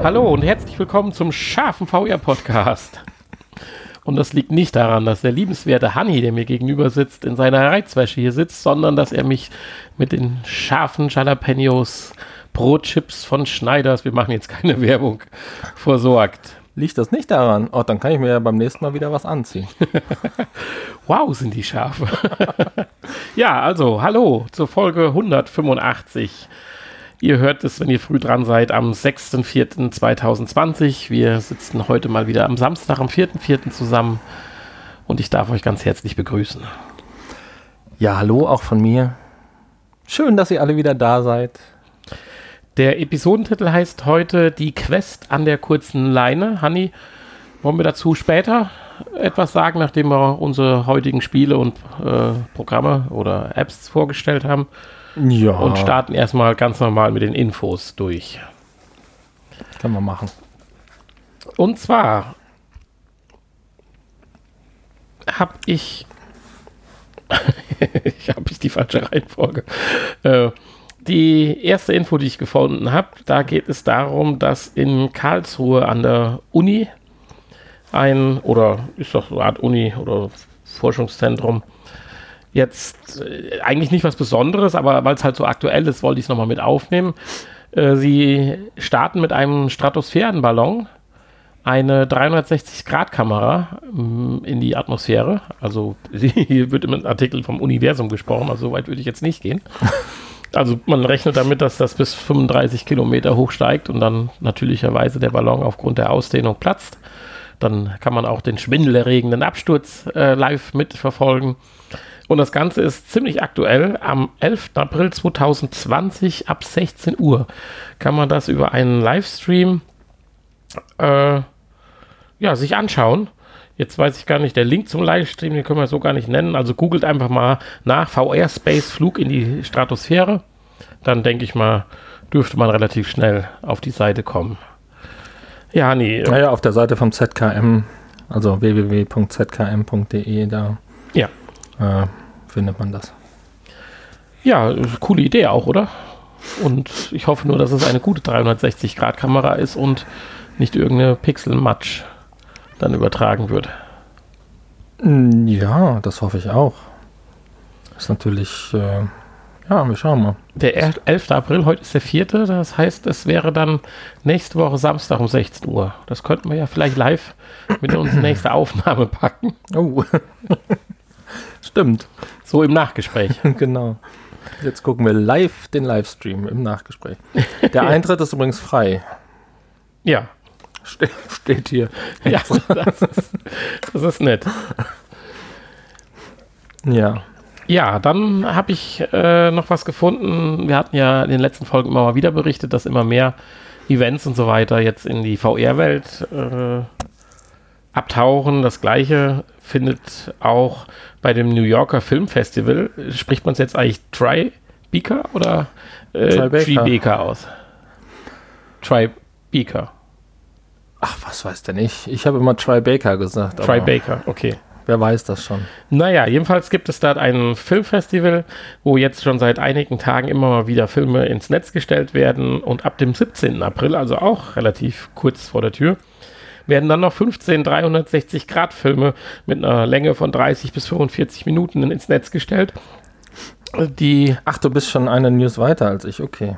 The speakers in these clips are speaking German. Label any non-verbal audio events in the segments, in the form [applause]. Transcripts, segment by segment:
Hallo und herzlich willkommen zum scharfen VR-Podcast. Und das liegt nicht daran, dass der liebenswerte Hanni, der mir gegenüber sitzt, in seiner Reizwäsche hier sitzt, sondern dass er mich mit den scharfen Jalapenos Brotchips von Schneiders, wir machen jetzt keine [laughs] Werbung, versorgt. Liegt das nicht daran? Oh, dann kann ich mir ja beim nächsten Mal wieder was anziehen. [laughs] wow, sind die scharf. [laughs] ja, also, hallo zur Folge 185. Ihr hört es, wenn ihr früh dran seid, am 6.4.2020. Wir sitzen heute mal wieder am Samstag, am 4.4. zusammen. Und ich darf euch ganz herzlich begrüßen. Ja, hallo auch von mir. Schön, dass ihr alle wieder da seid. Der Episodentitel heißt heute Die Quest an der kurzen Leine. Hanni, wollen wir dazu später etwas sagen, nachdem wir unsere heutigen Spiele und äh, Programme oder Apps vorgestellt haben? Ja. Und starten erstmal ganz normal mit den Infos durch. Können wir machen. Und zwar habe ich. [laughs] ich habe ich die falsche Reihenfolge. Äh, die erste Info, die ich gefunden habe, da geht es darum, dass in Karlsruhe an der Uni ein, oder ist doch so eine Art Uni oder Forschungszentrum, jetzt äh, eigentlich nicht was Besonderes, aber weil es halt so aktuell ist, wollte ich es nochmal mit aufnehmen. Äh, sie starten mit einem Stratosphärenballon eine 360-Grad-Kamera mm, in die Atmosphäre. Also [laughs] hier wird im Artikel vom Universum gesprochen, also so weit würde ich jetzt nicht gehen. Also man rechnet damit, dass das bis 35 Kilometer hoch steigt und dann natürlicherweise der Ballon aufgrund der Ausdehnung platzt. Dann kann man auch den schwindelerregenden Absturz äh, live mitverfolgen. Und das Ganze ist ziemlich aktuell. Am 11. April 2020 ab 16 Uhr kann man das über einen Livestream äh, ja, sich anschauen. Jetzt weiß ich gar nicht, der Link zum Livestream, den können wir so gar nicht nennen. Also googelt einfach mal nach VR Space Flug in die Stratosphäre. Dann denke ich mal, dürfte man relativ schnell auf die Seite kommen. Ja, nee. Naja, auf der Seite vom ZKM, also www.zkm.de, da. Äh, findet man das. Ja, coole Idee auch, oder? Und ich hoffe nur, dass es eine gute 360-Grad-Kamera ist und nicht irgendeine Pixel-Matsch dann übertragen wird. Mm, ja, das hoffe ich auch. Ist natürlich, äh, ja, wir schauen mal. Der 11. April, heute ist der 4. Das heißt, es wäre dann nächste Woche Samstag um 16 Uhr. Das könnten wir ja vielleicht live mit unserer [clears throat] nächsten Aufnahme packen. Oh. [laughs] Stimmt. So im Nachgespräch. [laughs] genau. Jetzt gucken wir live den Livestream im Nachgespräch. Der [laughs] Eintritt ist übrigens frei. Ja. Ste steht hier. Ja, das ist, das ist nett. Ja. Ja, dann habe ich äh, noch was gefunden. Wir hatten ja in den letzten Folgen immer mal wieder berichtet, dass immer mehr Events und so weiter jetzt in die VR-Welt äh, abtauchen. Das gleiche findet auch bei dem New Yorker Filmfestival. Spricht man es jetzt eigentlich Tribeca oder äh, Tribeca aus? Tribeca. Ach, was weiß der nicht? Ich habe immer Tribeca gesagt. Tribeca, okay. Wer weiß das schon? Naja, jedenfalls gibt es da ein Filmfestival, wo jetzt schon seit einigen Tagen immer mal wieder Filme ins Netz gestellt werden und ab dem 17. April, also auch relativ kurz vor der Tür, werden dann noch 15 360-Grad-Filme mit einer Länge von 30 bis 45 Minuten ins Netz gestellt. Die Ach, du bist schon eine News weiter als ich, okay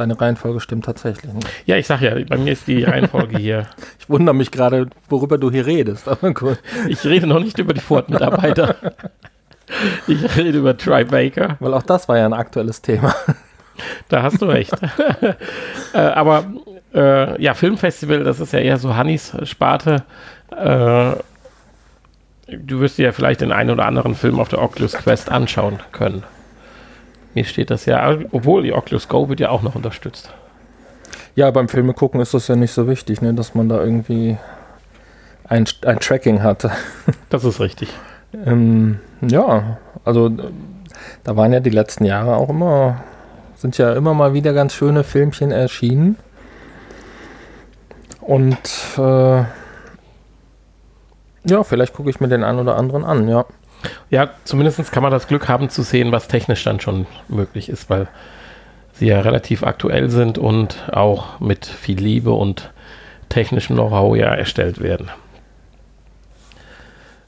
deine Reihenfolge stimmt tatsächlich nicht. Ja, ich sag ja, bei mir ist die Reihenfolge hier. [laughs] ich wundere mich gerade, worüber du hier redest. Aber gut. Ich rede noch nicht über die Ford-Mitarbeiter. [laughs] ich rede über Tribaker. Weil auch das war ja ein aktuelles Thema. Da hast du recht. [laughs] äh, aber äh, ja, Filmfestival, das ist ja eher so Hannis Sparte. Äh, du wirst dir ja vielleicht den einen oder anderen Film auf der Oculus Quest anschauen können. Mir steht das ja, obwohl die Oculus Go wird ja auch noch unterstützt. Ja, beim Filme gucken ist das ja nicht so wichtig, ne, dass man da irgendwie ein, ein Tracking hat. [laughs] Das ist richtig. ähm, ja, also da waren ja die letzten Jahre auch immer, sind ja immer mal wieder ganz schöne Filmchen erschienen. Und äh, ja, vielleicht gucke ich mir den einen oder anderen an, ja. Ja, zumindest kann man das Glück haben zu sehen, was technisch dann schon möglich ist, weil sie ja relativ aktuell sind und auch mit viel Liebe und technischen Know-how ja erstellt werden.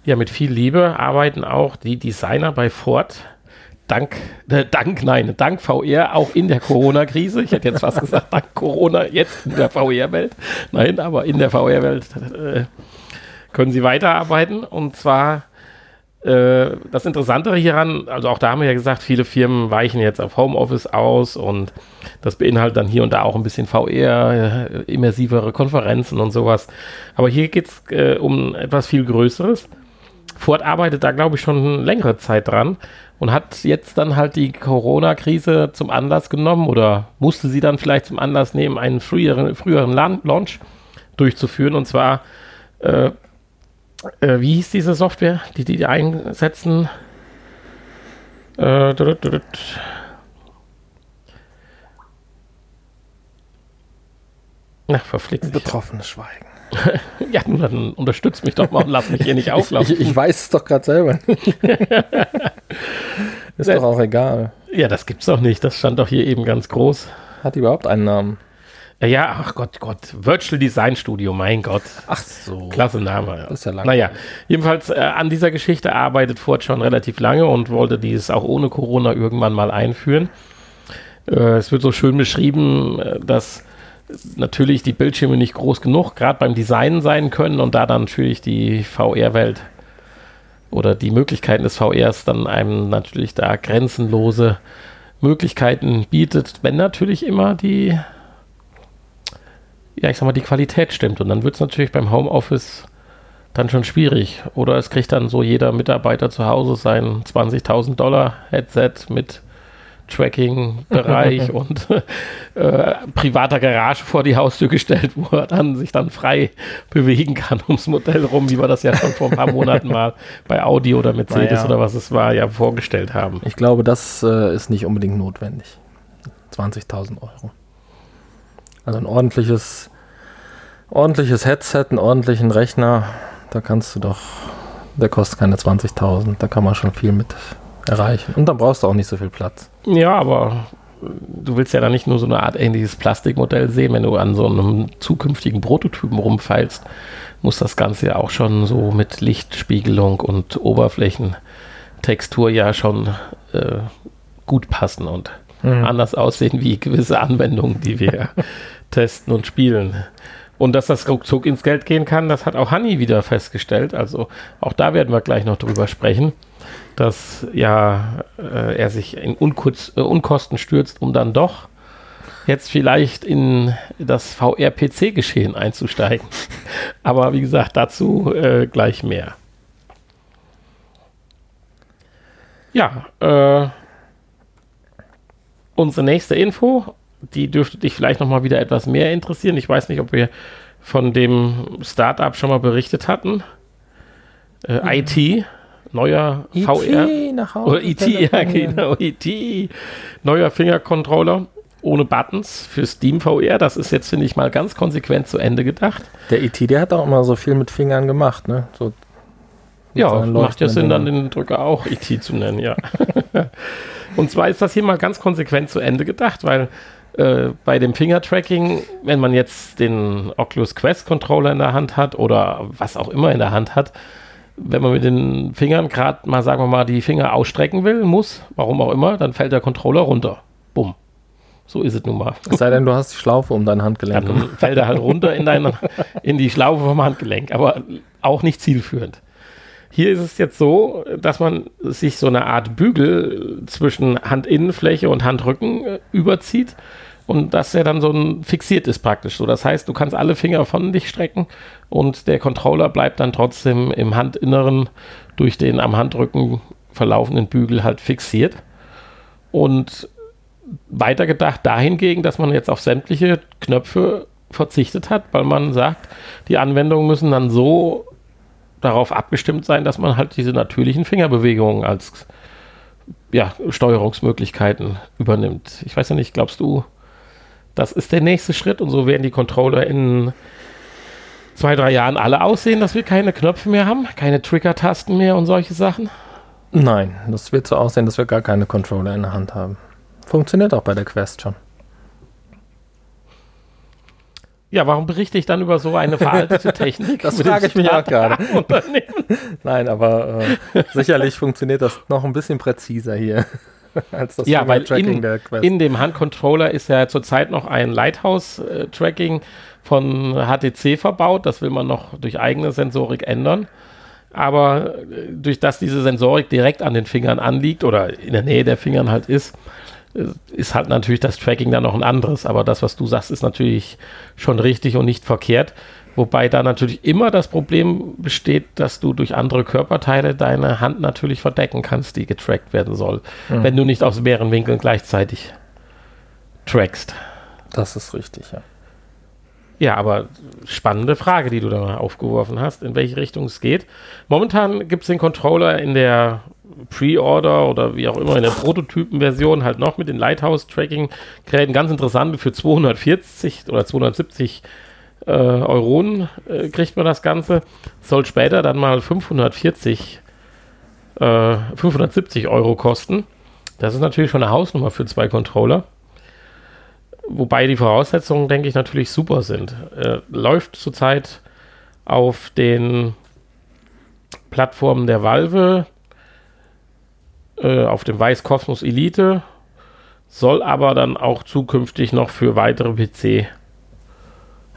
Ja, mit viel Liebe arbeiten auch die Designer bei Ford. Dank, äh, dank, nein, dank VR auch in der Corona-Krise. Ich hätte jetzt fast gesagt, dank Corona jetzt in der VR-Welt. Nein, aber in der VR-Welt äh, können sie weiterarbeiten. Und zwar äh, das Interessantere hieran, also auch da haben wir ja gesagt, viele Firmen weichen jetzt auf Homeoffice aus und das beinhaltet dann hier und da auch ein bisschen VR, äh, immersivere Konferenzen und sowas. Aber hier geht es äh, um etwas viel Größeres. Ford arbeitet da, glaube ich, schon längere Zeit dran und hat jetzt dann halt die Corona-Krise zum Anlass genommen oder musste sie dann vielleicht zum Anlass nehmen, einen früheren, früheren Launch durchzuführen. Und zwar, äh, äh, wie hieß diese Software, die die, die einsetzen? Äh, Na, verflixt. Betroffenes Schweigen. Ja, dann unterstützt mich doch mal und lass mich hier nicht auflaufen. ich, ich, weiß es doch gerade selber. [laughs] Ist doch auch egal. Ja, das gibt's doch nicht. Das stand doch hier eben ganz groß. Hat die überhaupt einen Namen? Ja, ach Gott, Gott. Virtual Design Studio, mein Gott. Ach so. Klasse Name. Das ist ja lang. Naja, jedenfalls äh, an dieser Geschichte arbeitet Ford schon relativ lange und wollte dies auch ohne Corona irgendwann mal einführen. Äh, es wird so schön beschrieben, äh, dass natürlich die Bildschirme nicht groß genug, gerade beim Design sein können und da dann natürlich die VR-Welt oder die Möglichkeiten des VRs dann einem natürlich da grenzenlose Möglichkeiten bietet, wenn natürlich immer die, ja, ich sag mal, die Qualität stimmt. Und dann wird es natürlich beim Homeoffice dann schon schwierig. Oder es kriegt dann so jeder Mitarbeiter zu Hause sein 20.000 Dollar Headset mit Tracking-Bereich [laughs] und äh, privater Garage vor die Haustür gestellt, wo er dann sich dann frei bewegen kann ums Modell rum, wie wir das ja schon vor ein paar [laughs] Monaten mal bei Audi oder Mercedes Naja. oder was es war, ja vorgestellt haben. Ich glaube, das äh, ist nicht unbedingt notwendig. 20.000 Euro. Also ein ordentliches, ordentliches Headset, einen ordentlichen Rechner, da kannst du doch, der kostet keine 20.000, da kann man schon viel mit erreichen. Und dann brauchst du auch nicht so viel Platz. Ja, aber du willst ja dann nicht nur so eine Art ähnliches Plastikmodell sehen, wenn du an so einem zukünftigen Prototypen rumfeilst, muss das Ganze ja auch schon so mit Lichtspiegelung und Oberflächentextur ja schon äh, gut passen und Mhm. anders aussehen wie gewisse Anwendungen, die wir [laughs] testen und spielen. Und dass das ruckzuck ins Geld gehen kann, das hat auch Hanni wieder festgestellt. Also auch da werden wir gleich noch drüber sprechen, dass ja äh, er sich in Unkurz, äh, Unkosten stürzt, um dann doch jetzt vielleicht in das VR-PC-Geschehen einzusteigen. [laughs] Aber wie gesagt, dazu äh, gleich mehr. Ja, äh, unsere nächste Info, die dürfte dich vielleicht noch mal wieder etwas mehr interessieren. Ich weiß nicht, ob wir von dem Startup schon mal berichtet hatten. Äh, IT, neuer VR. IT nach Hause. Oder IT, ja genau, IT. Neuer Fingercontroller ohne Buttons für Steam VR. Das ist jetzt, finde ich, mal ganz konsequent zu Ende gedacht. Der IT, der hat auch immer so viel mit Fingern gemacht, ne? So Ja, macht ja Sinn, dann den Drücker auch IT zu nennen, ja. [laughs] Und zwar ist das hier mal ganz konsequent zu Ende gedacht, weil äh, bei dem Finger-Tracking, wenn man jetzt den Oculus Quest Controller in der Hand hat oder was auch immer in der Hand hat, wenn man mit den Fingern gerade mal, sagen wir mal, die Finger ausstrecken will, muss, warum auch immer, dann fällt der Controller runter. Bumm. So ist es nun mal. Es sei denn, du hast die Schlaufe um dein Handgelenk. Dann fällt er halt runter in, deine, in die Schlaufe vom Handgelenk, aber auch nicht zielführend. Hier ist es jetzt so, dass man sich so eine Art Bügel zwischen Handinnenfläche und Handrücken äh, überzieht und dass er dann so ein fixiert ist praktisch. So, das heißt, du kannst alle Finger von dich strecken und der Controller bleibt dann trotzdem im Handinneren durch den am Handrücken verlaufenden Bügel halt fixiert. Und weitergedacht dahingegen, dass man jetzt auf sämtliche Knöpfe verzichtet hat, weil man sagt, die Anwendungen müssen dann so darauf abgestimmt sein, dass man halt diese natürlichen Fingerbewegungen als ja, Steuerungsmöglichkeiten übernimmt. Ich weiß ja nicht, glaubst du, das ist der nächste Schritt und so werden die Controller in zwei, drei Jahren alle aussehen, dass wir keine Knöpfe mehr haben, keine Trigger-Tasten mehr und solche Sachen? Nein, das wird so aussehen, dass wir gar keine Controller in der Hand haben. Funktioniert auch bei der Quest schon. Ja, warum berichte ich dann über so eine veraltete [laughs] Technik? Das frage ich mich auch gerade. [laughs] Nein, aber äh, sicherlich funktioniert das noch ein bisschen präziser hier [laughs] als das Ja, weil in, der Quest. in dem Handcontroller ist ja zurzeit noch ein Lighthouse-Tracking von HTC verbaut. Das will man noch durch eigene Sensorik ändern. Aber äh, durch das diese Sensorik direkt an den Fingern anliegt oder in der Nähe der Fingern halt ist, äh, ist halt natürlich das Tracking dann noch ein anderes. Aber das, was du sagst, ist natürlich schon richtig und nicht verkehrt. Wobei da natürlich immer das Problem besteht, dass du durch andere Körperteile deine Hand natürlich verdecken kannst, die getrackt werden soll, Mhm. wenn du nicht aus mehreren Winkeln gleichzeitig trackst. das ist richtig, ja. Ja, aber spannende Frage, die du da mal aufgeworfen hast, in welche Richtung es geht. Momentan gibt es den Controller in der Pre-Order oder wie auch immer in der Prototypen-Version halt noch mit den Lighthouse-Tracking-Geräten. Ganz interessant, für 240 oder 270 äh, Euronen äh, kriegt man das Ganze. Soll später dann mal 540, äh, 570 Euro kosten. Das ist natürlich schon eine Hausnummer für zwei Controller. Wobei die Voraussetzungen, denke ich, natürlich super sind. Äh, läuft zurzeit auf den Plattformen der Valve, äh, auf dem Weiß Cosmos Elite, soll aber dann auch zukünftig noch für weitere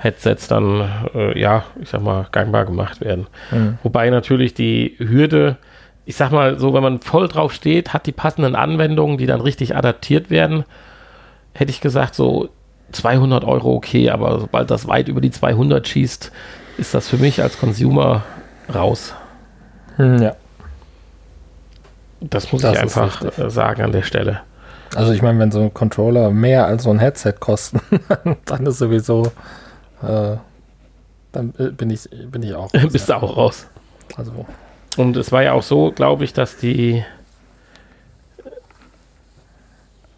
PC-Headsets dann, äh, ja, ich sag mal, gangbar gemacht werden. Mhm. Wobei natürlich die Hürde, ich sag mal so, wenn man voll drauf steht, hat die passenden Anwendungen, die dann richtig adaptiert werden, hätte ich gesagt, so 200 Euro okay, aber sobald das weit über die 200 schießt, ist das für mich als Consumer raus. Hm, ja. Das muss Das ich einfach richtig. äh, sagen an der Stelle. Also ich meine, wenn so ein Controller mehr als so ein Headset kosten, [laughs] dann ist sowieso, äh, dann äh, bin ich, bin ich auch. [laughs] raus, Bist ja. du auch raus. Also, Und es war ja auch so, glaube ich, dass die.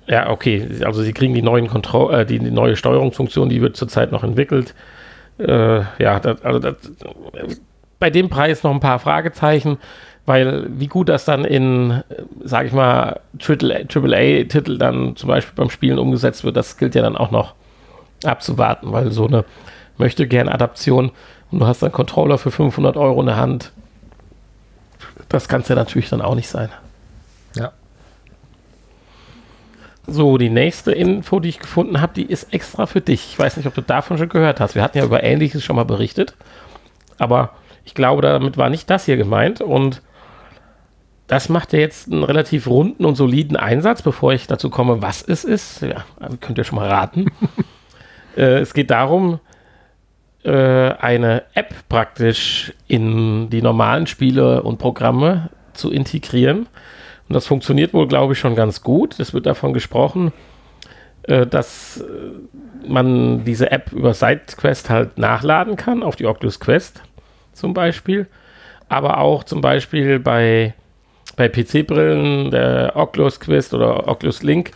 Ja, okay, also sie kriegen die neuen Kontroll, äh, die, die neue Steuerungsfunktion, die wird zurzeit noch entwickelt. Äh, ja, das, also das, bei dem Preis noch ein paar Fragezeichen, weil wie gut das dann in, sage ich mal, AAA-Titel dann zum Beispiel beim Spielen umgesetzt wird, das gilt ja dann auch noch abzuwarten, weil so eine möchte gern Adaption und du hast einen Controller für 500 Euro in der Hand, das kann es ja natürlich dann auch nicht sein. ja. So, die nächste Info, die ich gefunden habe, die ist extra für dich. Ich weiß nicht, ob du davon schon gehört hast. Wir hatten ja über Ähnliches schon mal berichtet. Aber ich glaube, damit war nicht das hier gemeint. Und das macht ja jetzt einen relativ runden und soliden Einsatz, bevor ich dazu komme, was es ist. Ja, könnt ihr schon mal raten. [laughs] äh, es geht darum, äh, eine App praktisch in die normalen Spiele und Programme zu integrieren. Und das funktioniert wohl, glaube ich, schon ganz gut. Es wird davon gesprochen, äh, dass äh, man diese App über SideQuest halt nachladen kann, auf die Oculus Quest zum Beispiel. Aber auch zum Beispiel bei, bei PC-Brillen, der Oculus Quest oder Oculus Link,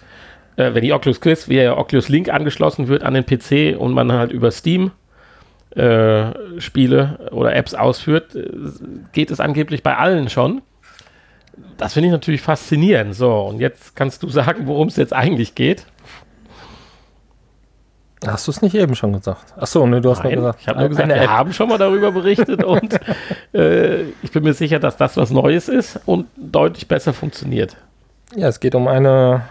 äh, wenn die Oculus Quest via Oculus Link angeschlossen wird an den PC und man halt über Steam äh, Spiele oder Apps ausführt, äh, geht es angeblich bei allen schon. Das finde ich natürlich faszinierend. So, und jetzt kannst du [laughs] sagen, worum es jetzt eigentlich geht. Hast du es nicht eben schon gesagt? Achso, ne, du hast Nein, gesagt, ich habe nur gesagt, wir App. haben schon mal darüber berichtet [laughs] und äh, ich bin mir sicher, dass das was Neues ist und deutlich besser funktioniert. Ja, es geht um eine,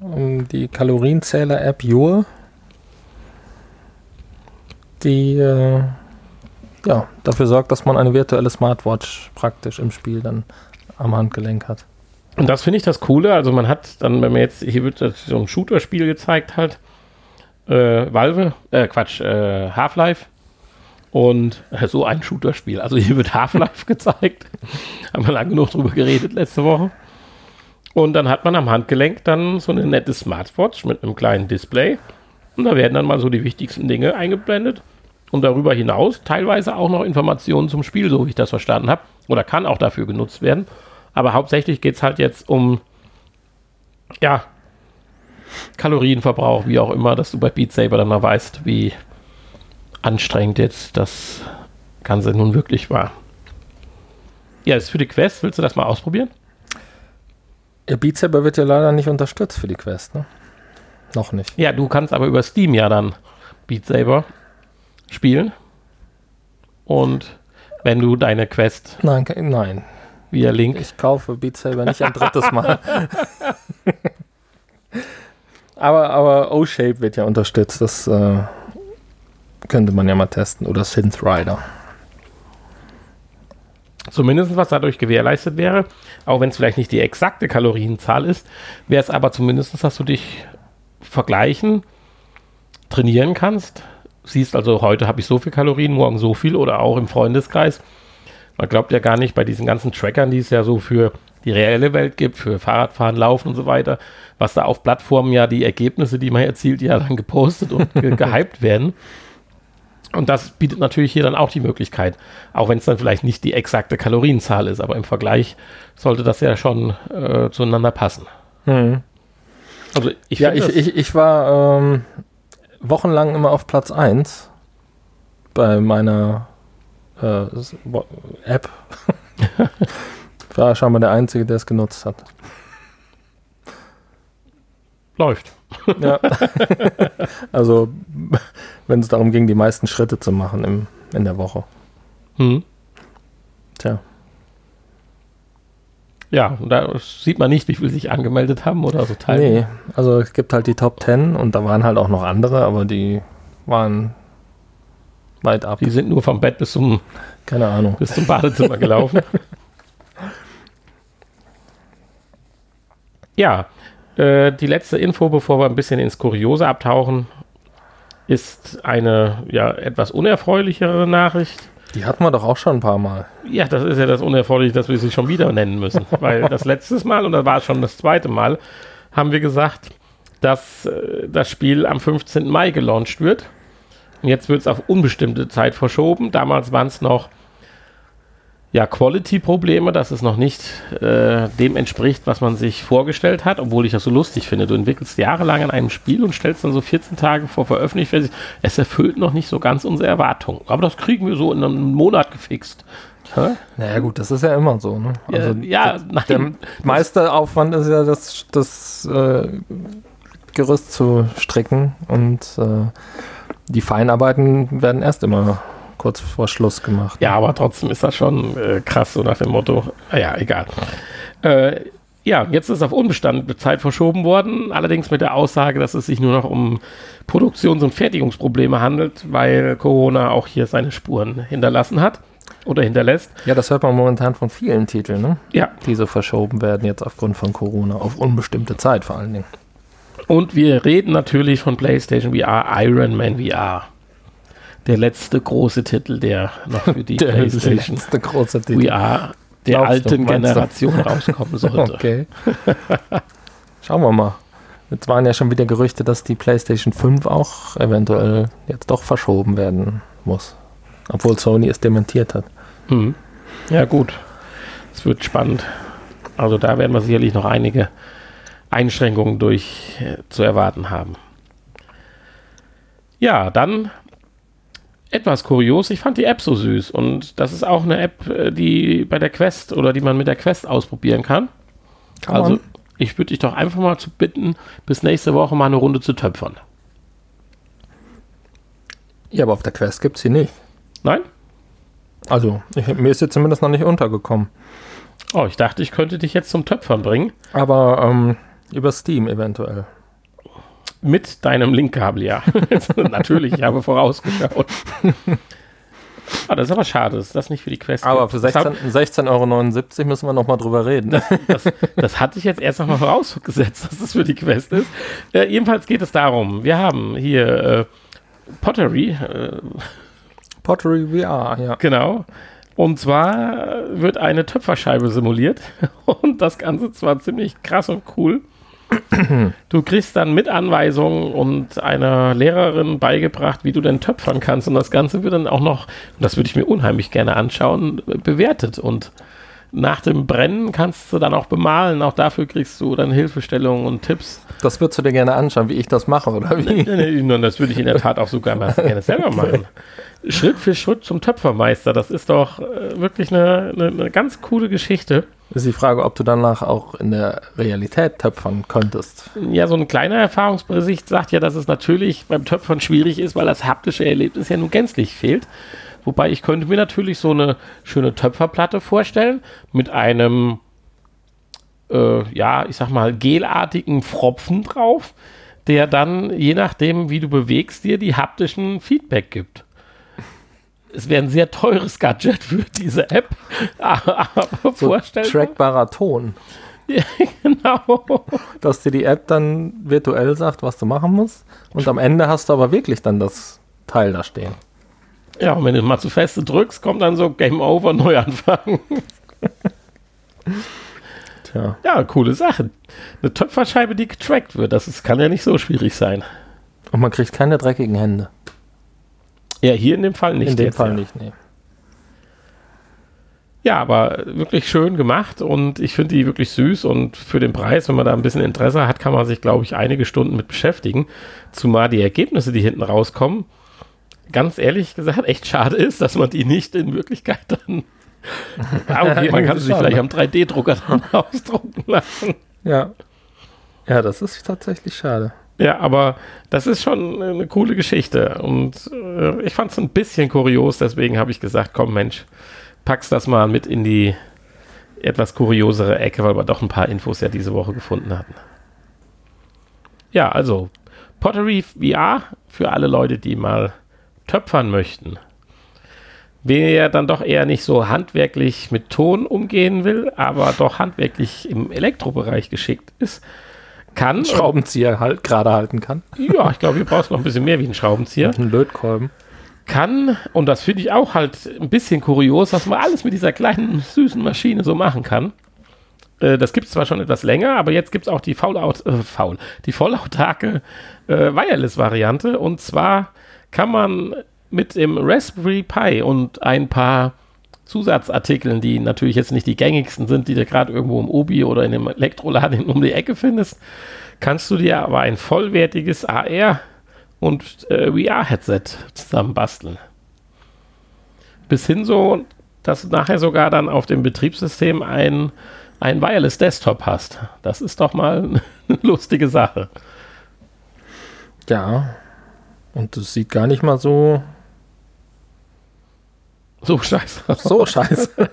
die Kalorienzähler-App Your, die äh, ja, dafür sorgt, dass man eine virtuelle Smartwatch praktisch im Spiel dann am Handgelenk hat. Und das finde ich das Coole. Also man hat dann, wenn man jetzt, hier wird so ein Shooter-Spiel gezeigt halt, äh, Valve, äh, Quatsch, äh, Half-Life und äh, so ein Shooter-Spiel. Also hier wird Half-Life [laughs] gezeigt. Haben wir lang genug drüber geredet letzte Woche. Und dann hat man am Handgelenk dann so eine nette Smartwatch mit einem kleinen Display. Und da werden dann mal so die wichtigsten Dinge eingeblendet. Und darüber hinaus teilweise auch noch Informationen zum Spiel, so wie ich das verstanden habe. Oder kann auch dafür genutzt werden. Aber hauptsächlich geht es halt jetzt um, ja, Kalorienverbrauch, wie auch immer, dass du bei Beat Saber dann mal weißt, wie anstrengend jetzt das Ganze nun wirklich war. Ja, ist für die Quest. Willst du das mal ausprobieren? Ja, Beat Saber wird ja leider nicht unterstützt für die Quest, ne? Noch nicht. Ja, du kannst aber über Steam ja dann Beat Saber spielen. Und wenn du deine Quest Nein, nein. via Link. Ich kaufe Beat Saber nicht ein drittes Mal. [laughs] aber aber O-Shape wird ja unterstützt. Das äh, könnte man ja mal testen. Oder Synth Rider. Zumindest was dadurch gewährleistet wäre, auch wenn es vielleicht nicht die exakte Kalorienzahl ist, wäre es aber zumindest, dass du dich vergleichen, trainieren kannst. Siehst also, heute habe ich so viel Kalorien, morgen so viel oder auch im Freundeskreis. Man glaubt ja gar nicht bei diesen ganzen Trackern, die es ja so für die reelle Welt gibt, für Fahrradfahren, Laufen und so weiter, was da auf Plattformen ja die Ergebnisse, die man erzielt, ja dann [laughs] gepostet und ge gehypt werden. Und das bietet natürlich hier dann auch die Möglichkeit, auch wenn es dann vielleicht nicht die exakte Kalorienzahl ist, aber im Vergleich sollte das ja schon äh, zueinander passen. Also ich ja, ich, ich, ich war ähm, wochenlang immer auf Platz 1 bei meiner äh, App. [laughs] war scheinbar der Einzige, der es genutzt hat. läuft. Ja. [laughs] also, wenn es darum ging, die meisten Schritte zu machen im, in der Woche. Hm. Tja. Ja, und da sieht man nicht, wie viele sich angemeldet haben oder so teilnehmen. Nee, also es gibt halt die Top 10 und da waren halt auch noch andere, aber die waren weit ab. Die sind nur vom Bett bis zum, Keine Ahnung. bis zum Badezimmer gelaufen. [laughs] ja, äh, die letzte Info, bevor wir ein bisschen ins Kuriose abtauchen, ist eine ja, etwas unerfreulichere Nachricht. Die hatten wir doch auch schon ein paar Mal. Ja, das ist ja das Unerforderliche, dass wir sie schon wieder nennen müssen. [laughs] Weil das letztes Mal, und das war schon das zweite Mal, haben wir gesagt, dass äh, das Spiel am 15. Mai gelauncht wird. Und jetzt wird es auf unbestimmte Zeit verschoben. Damals waren es noch ja, Quality-Probleme, dass es noch nicht äh, dem entspricht, was man sich vorgestellt hat, obwohl ich das so lustig finde. Du entwickelst jahrelang an einem Spiel und stellst dann so 14 Tage vor Veröffentlichung es erfüllt noch nicht so ganz unsere Erwartungen. Aber das kriegen wir so in einem Monat gefixt. Hä? Naja, gut, das ist ja immer so. Ne? Also ja, der nein. meiste Aufwand ist ja, das, das äh, Gerüst zu stricken und äh, die Feinarbeiten werden erst immer kurz vor Schluss gemacht. Ja, aber trotzdem ist das schon äh, krass, so nach dem Motto. Naja, egal. Äh, ja, jetzt ist auf unbestandene Zeit verschoben worden, allerdings mit der Aussage, dass es sich nur noch um Produktions- und Fertigungsprobleme handelt, weil Corona auch hier seine Spuren hinterlassen hat oder hinterlässt. Ja, das hört man momentan von vielen Titeln, ne? Ja, die so verschoben werden jetzt aufgrund von Corona, auf unbestimmte Zeit vor allen Dingen. und wir reden natürlich von PlayStation VR, Iron Man VR. Der letzte große Titel, der noch für die [laughs] PlayStation letzte große Titel. VR der Glaubst du, alten du? Generation [laughs] rauskommen sollte. Okay. Schauen wir mal. Jetzt waren ja schon wieder Gerüchte, dass die PlayStation 5 auch eventuell jetzt doch verschoben werden muss. Obwohl Sony es dementiert hat. Mhm. Ja, gut. Es wird spannend. Also da werden wir sicherlich noch einige Einschränkungen durch äh, zu erwarten haben. Ja, dann etwas kurios. Ich fand die App so süß und das ist auch eine App, äh, die bei der Quest oder die man mit der Quest ausprobieren kann. Kann also ich würde dich doch einfach mal zu bitten, bis nächste Woche mal eine Runde zu töpfern. Ja, aber auf der Quest gibt es sie nicht. Nein? Also, ich, mir ist sie zumindest noch nicht untergekommen. Oh, ich dachte, ich könnte dich jetzt zum Töpfern bringen. Aber ähm, über Steam eventuell. Mit deinem Linkkabel, ja. [laughs] Natürlich, ich habe vorausgeschaut. [laughs] Ah, das ist aber schade, dass das nicht für die Quest Aber für Das, hab- 16 16,79 Euro müssen wir noch mal drüber reden. das, das hatte ich jetzt erst noch mal vorausgesetzt, dass das für die Quest ist. Äh, jedenfalls geht es darum, wir haben hier äh, Pottery, äh, Pottery VR, ja. genau. Und zwar wird eine Töpferscheibe simuliert [laughs] und das Ganze zwar ziemlich krass und cool. Du kriegst dann mit Anweisungen und einer Lehrerin beigebracht, wie du denn töpfern kannst. Und das Ganze wird dann auch noch, das würde ich mir unheimlich gerne anschauen, bewertet. Und nach dem Brennen kannst du dann auch bemalen. Auch dafür kriegst du dann Hilfestellungen und Tipps. Das würdest du dir gerne anschauen, wie ich das mache, oder wie? Nee, nee, Das würde ich in der Tat auch sogar [laughs] gerne selber machen. Schritt für Schritt zum Töpfermeister. Das ist doch äh, wirklich eine, eine, eine ganz coole Geschichte. Ist die Frage, ob du danach auch in der Realität töpfern könntest. Ja, so ein kleiner Erfahrungsbericht sagt ja, dass es natürlich beim Töpfern schwierig ist, weil das haptische Erlebnis ja nun gänzlich fehlt. Wobei ich könnte mir natürlich so eine schöne Töpferplatte vorstellen mit einem, äh, ja, ich sag mal, gelartigen Pfropfen drauf, der dann, je nachdem, wie du bewegst, dir die haptischen Feedback gibt es wäre ein sehr teures Gadget für diese App, [laughs] aber so vorstellbar. Trackbarer Ton. Ja, [laughs] genau. Dass dir die App dann virtuell sagt, was du machen musst. Und am Ende hast du aber wirklich dann das Teil da stehen. Ja, und wenn du mal zu feste drückst, kommt dann so Game Over, Neuanfang. [laughs] Tja. Ja, coole Sache. Eine Töpferscheibe, die getrackt wird, das ist, kann ja nicht so schwierig sein. Und man kriegt keine dreckigen Hände. Ja, hier in dem Fall nicht. In dem jetzt, Fall ja. nicht, nee. Ja, aber wirklich schön gemacht und ich finde die wirklich süß und für den Preis, wenn man da ein bisschen Interesse hat, kann man sich, glaube ich, einige Stunden mit beschäftigen. Zumal die Ergebnisse, die hinten rauskommen, ganz ehrlich gesagt, echt schade ist, dass man die nicht in Wirklichkeit dann. [laughs] okay, man kann sie sich vielleicht am 3D-Drucker dann [laughs] ausdrucken lassen. Ja. Ja, das ist tatsächlich schade. Ja, aber das ist schon eine coole Geschichte. Und äh, ich fand es ein bisschen kurios, deswegen habe ich gesagt, komm Mensch, pack's das mal mit in die etwas kuriosere Ecke, weil wir doch ein paar Infos ja diese Woche gefunden hatten. Ja, also Pottery VR für alle Leute, die mal töpfern möchten. Wer dann doch eher nicht so handwerklich mit Ton umgehen will, aber doch handwerklich im Elektrobereich geschickt ist, kann. Schraubenzieher halt gerade halten kann. Ja, ich glaube, hier brauchst du noch ein bisschen mehr wie einen Schraubenzieher. Ein Lötkolben. Kann, und das finde ich auch halt ein bisschen kurios, was man alles mit dieser kleinen, süßen Maschine so machen kann. Äh, das gibt es zwar schon etwas länger, aber jetzt gibt es auch die Faulaut, äh, faul, die vollautarke äh, Wireless-Variante. Und zwar kann man mit dem Raspberry Pi und ein paar Zusatzartikeln, die natürlich jetzt nicht die gängigsten sind, die du gerade irgendwo im Obi oder in einem Elektroladen [laughs] um die Ecke findest, kannst du dir aber ein vollwertiges AR und äh, VR-Headset zusammenbasteln. Bis hin so, dass du nachher sogar dann auf dem Betriebssystem ein, ein Wireless Desktop hast. Das ist doch mal [laughs] eine lustige Sache. Ja, und das sieht gar nicht mal so so scheiße. So scheiße. [laughs]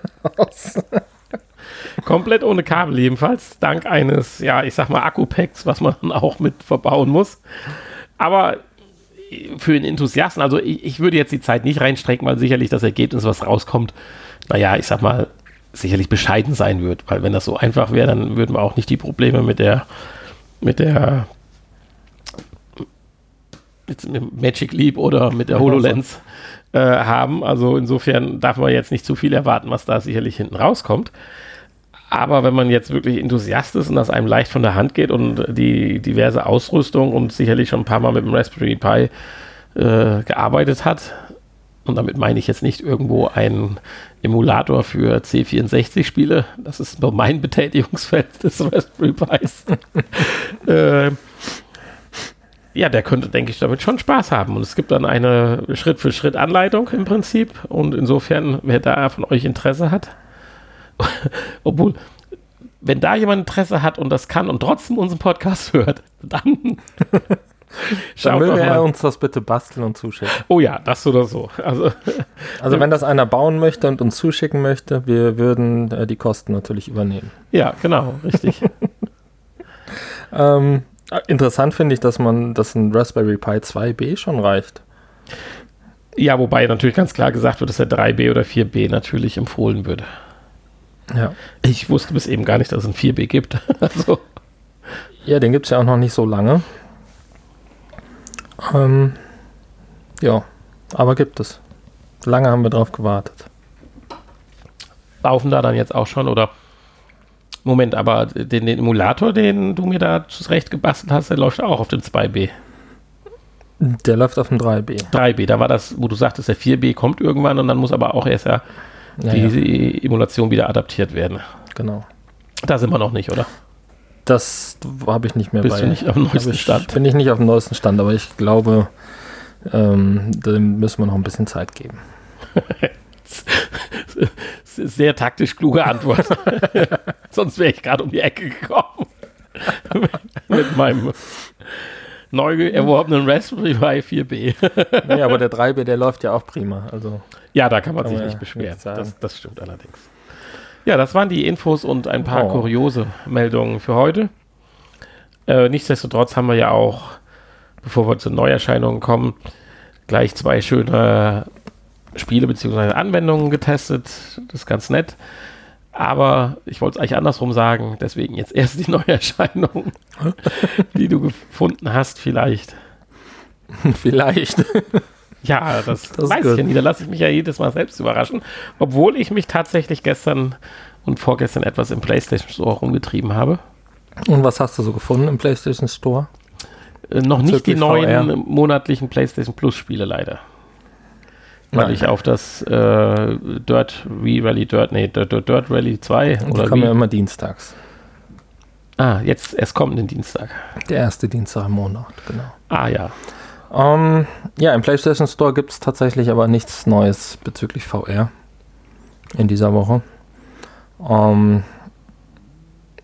Komplett ohne Kabel jedenfalls, dank eines, ja, ich sag mal, Akku-Packs, was man auch mit verbauen muss. Aber für einen Enthusiasten, also ich, ich, würde jetzt die Zeit nicht reinstrecken, weil sicherlich das Ergebnis, was rauskommt, naja, ich sag mal, sicherlich bescheiden sein wird, weil wenn das so einfach wäre, dann würden wir auch nicht die Probleme mit der, mit der mit Magic Leap oder mit der HoloLens äh, haben. Also insofern darf man jetzt nicht zu viel erwarten, was da sicherlich hinten rauskommt. Aber wenn man jetzt wirklich Enthusiast ist und das einem leicht von der Hand geht und die diverse Ausrüstung und sicherlich schon ein paar Mal mit dem Raspberry Pi äh, gearbeitet hat, und damit meine ich jetzt nicht irgendwo einen Emulator für C64-Spiele, das ist nur mein [laughs] Betätigungsfeld des Raspberry Pis, [laughs] äh, ja, der könnte, denke ich, damit schon Spaß haben. Und es gibt dann eine Schritt-für-Schritt-Anleitung im Prinzip. Und insofern, wer da von euch Interesse hat, [laughs] obwohl, wenn da jemand Interesse hat und das kann und trotzdem unseren Podcast [laughs] hört, dann [laughs] Dann möge er uns das bitte basteln und zuschicken. Oh ja, das oder so. Also, also wenn das einer bauen möchte und uns zuschicken möchte, wir würden äh, die Kosten natürlich übernehmen. Ja, genau, richtig. ähm, Interessant finde ich, dass man, dass ein Raspberry Pi 2B schon reicht. Ja, wobei natürlich ganz klar gesagt wird, dass der 3B oder 4B natürlich empfohlen würde. Ja. Ich wusste bis eben gar nicht, dass es ein 4B gibt. [laughs] also. Ja, den gibt es ja auch noch nicht so lange. Ähm, ja, aber gibt es. Lange haben wir drauf gewartet. Laufen da dann jetzt auch schon oder Moment, aber den, den, Emulator, den du mir da zurecht gebastelt hast, der läuft auch auf dem 2B. Der läuft auf dem 3B. 3B, da war das, wo du sagtest, der 4B kommt irgendwann und dann muss aber auch erst ja, ja die. Emulation wieder adaptiert werden. Genau. Da sind wir noch nicht, oder? Das habe ich nicht mehr Bist bei. Du nicht auf dem neuesten ich, Stand? Bin ich nicht auf dem neuesten Stand, aber ich glaube, ähm, dem müssen wir noch ein bisschen Zeit geben. [laughs] sehr taktisch kluge Antwort. [laughs] Sonst wäre ich gerade um die Ecke gekommen. [laughs] Mit meinem neu erworbenen Raspberry Pi 4B. nee, aber der 3B, der läuft ja auch prima. Also ja, da kann man kann sich nicht beschweren. Das, das, stimmt allerdings. Ja, das waren die Infos und ein paar oh. kuriose Meldungen für heute. Äh, nichtsdestotrotz haben wir ja auch, bevor wir zu Neuerscheinungen kommen, gleich zwei schöne Spiele bzw. Anwendungen getestet. Das ist ganz nett. Aber ich wollte es eigentlich andersrum sagen, deswegen jetzt erst die [laughs] Neuerscheinung, die du gefunden hast, vielleicht. [laughs] vielleicht. Ja, das, das weiß ich ja nie. Da lasse ich mich ja jedes Mal selbst überraschen. Obwohl ich mich tatsächlich gestern und vorgestern etwas im PlayStation Store rumgetrieben habe. Und was hast du so gefunden im PlayStation Store? Äh, noch nicht die neuen VR. monatlichen PlayStation Plus Spiele leider weil Nein. ich auf das äh, Dirt Rally Dirt, nee, Dirt, Dirt Rally 2 Und oder die kommen ja immer dienstags. Ah, jetzt erst kommt den Dienstag. Der erste Dienstag im Monat, genau. Ah ja. Ähm, ja, im PlayStation Store gibt es tatsächlich aber nichts Neues bezüglich VR in dieser Woche. Ähm,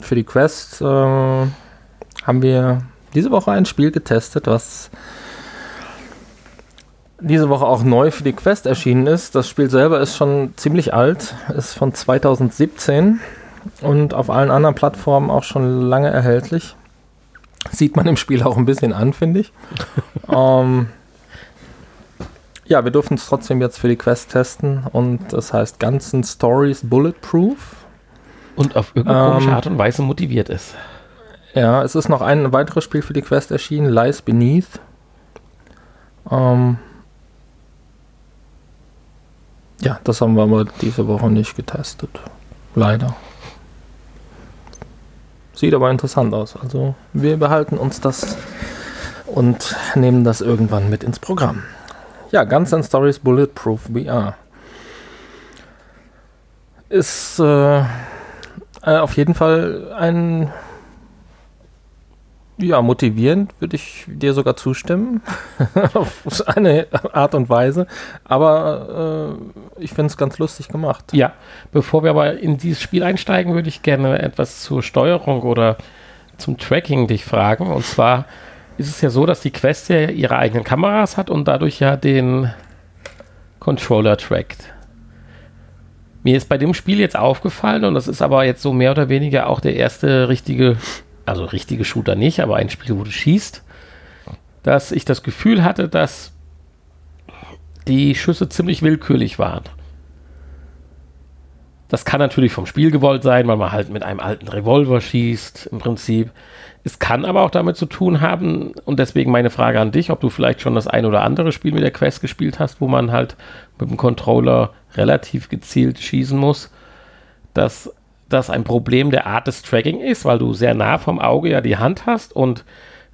für die Quest äh, haben wir diese Woche ein Spiel getestet, was diese Woche auch neu für die Quest erschienen ist. Das Spiel selber ist schon ziemlich alt, ist von 2017 und auf allen anderen Plattformen auch schon lange erhältlich. Sieht man im Spiel auch ein bisschen an, finde ich. [laughs] ähm, ja, wir durften es trotzdem jetzt für die Quest testen und das heißt ganzen Stories Bulletproof. Und auf irgendeine komische ähm, Art und Weise motiviert ist. Ja, es ist noch ein weiteres Spiel für die Quest erschienen, Lies Beneath. Ähm, ja, das haben wir aber diese Woche nicht getestet. Leider. Sieht aber interessant aus. Also wir behalten uns das und nehmen das irgendwann mit ins Programm. Ja, Guns and Stories Bulletproof VR. Ist äh, äh, auf jeden Fall ein ja, motivierend würde ich dir sogar zustimmen. [laughs] Auf eine Art und Weise. Aber äh, ich finde es ganz lustig gemacht. Ja, bevor wir aber in dieses Spiel einsteigen, würde ich gerne etwas zur Steuerung oder zum Tracking dich fragen. Und zwar ist es ja so, dass die Quest ja ihre eigenen Kameras hat und dadurch ja den Controller trackt. Mir ist bei dem Spiel jetzt aufgefallen, und das ist aber jetzt so mehr oder weniger auch der erste richtige also richtige Shooter nicht, aber ein Spiel, wo du schießt, dass ich das Gefühl hatte, dass die Schüsse ziemlich willkürlich waren. Das kann natürlich vom Spiel gewollt sein, weil man halt mit einem alten Revolver schießt, im Prinzip. Es kann aber auch damit zu tun haben, und deswegen meine Frage an dich, ob du vielleicht schon das ein oder andere Spiel mit der Quest gespielt hast, wo man halt mit dem Controller relativ gezielt schießen muss, dass das ein Problem der Art des Tracking ist, weil du sehr nah vom Auge ja die Hand hast und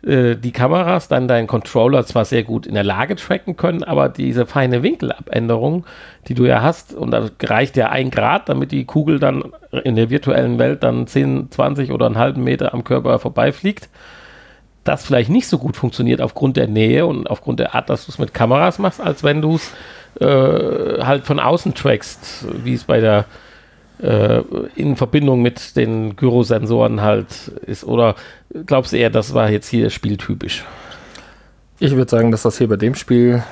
äh, die Kameras dann deinen Controller zwar sehr gut in der Lage tracken können, aber diese feine Winkelabänderung, die du ja hast, und da reicht ja ein Grad, damit die Kugel dann in der virtuellen Welt dann 10, 20 oder einen halben Meter am Körper vorbeifliegt, das vielleicht nicht so gut funktioniert aufgrund der Nähe und aufgrund der Art, dass du es mit Kameras machst, als wenn du es äh, halt von außen trackst, wie es bei der in Verbindung mit den Gyrosensoren halt ist? Oder glaubst du eher, das war jetzt hier spieltypisch? Ich würde sagen, dass das hier bei dem Spiel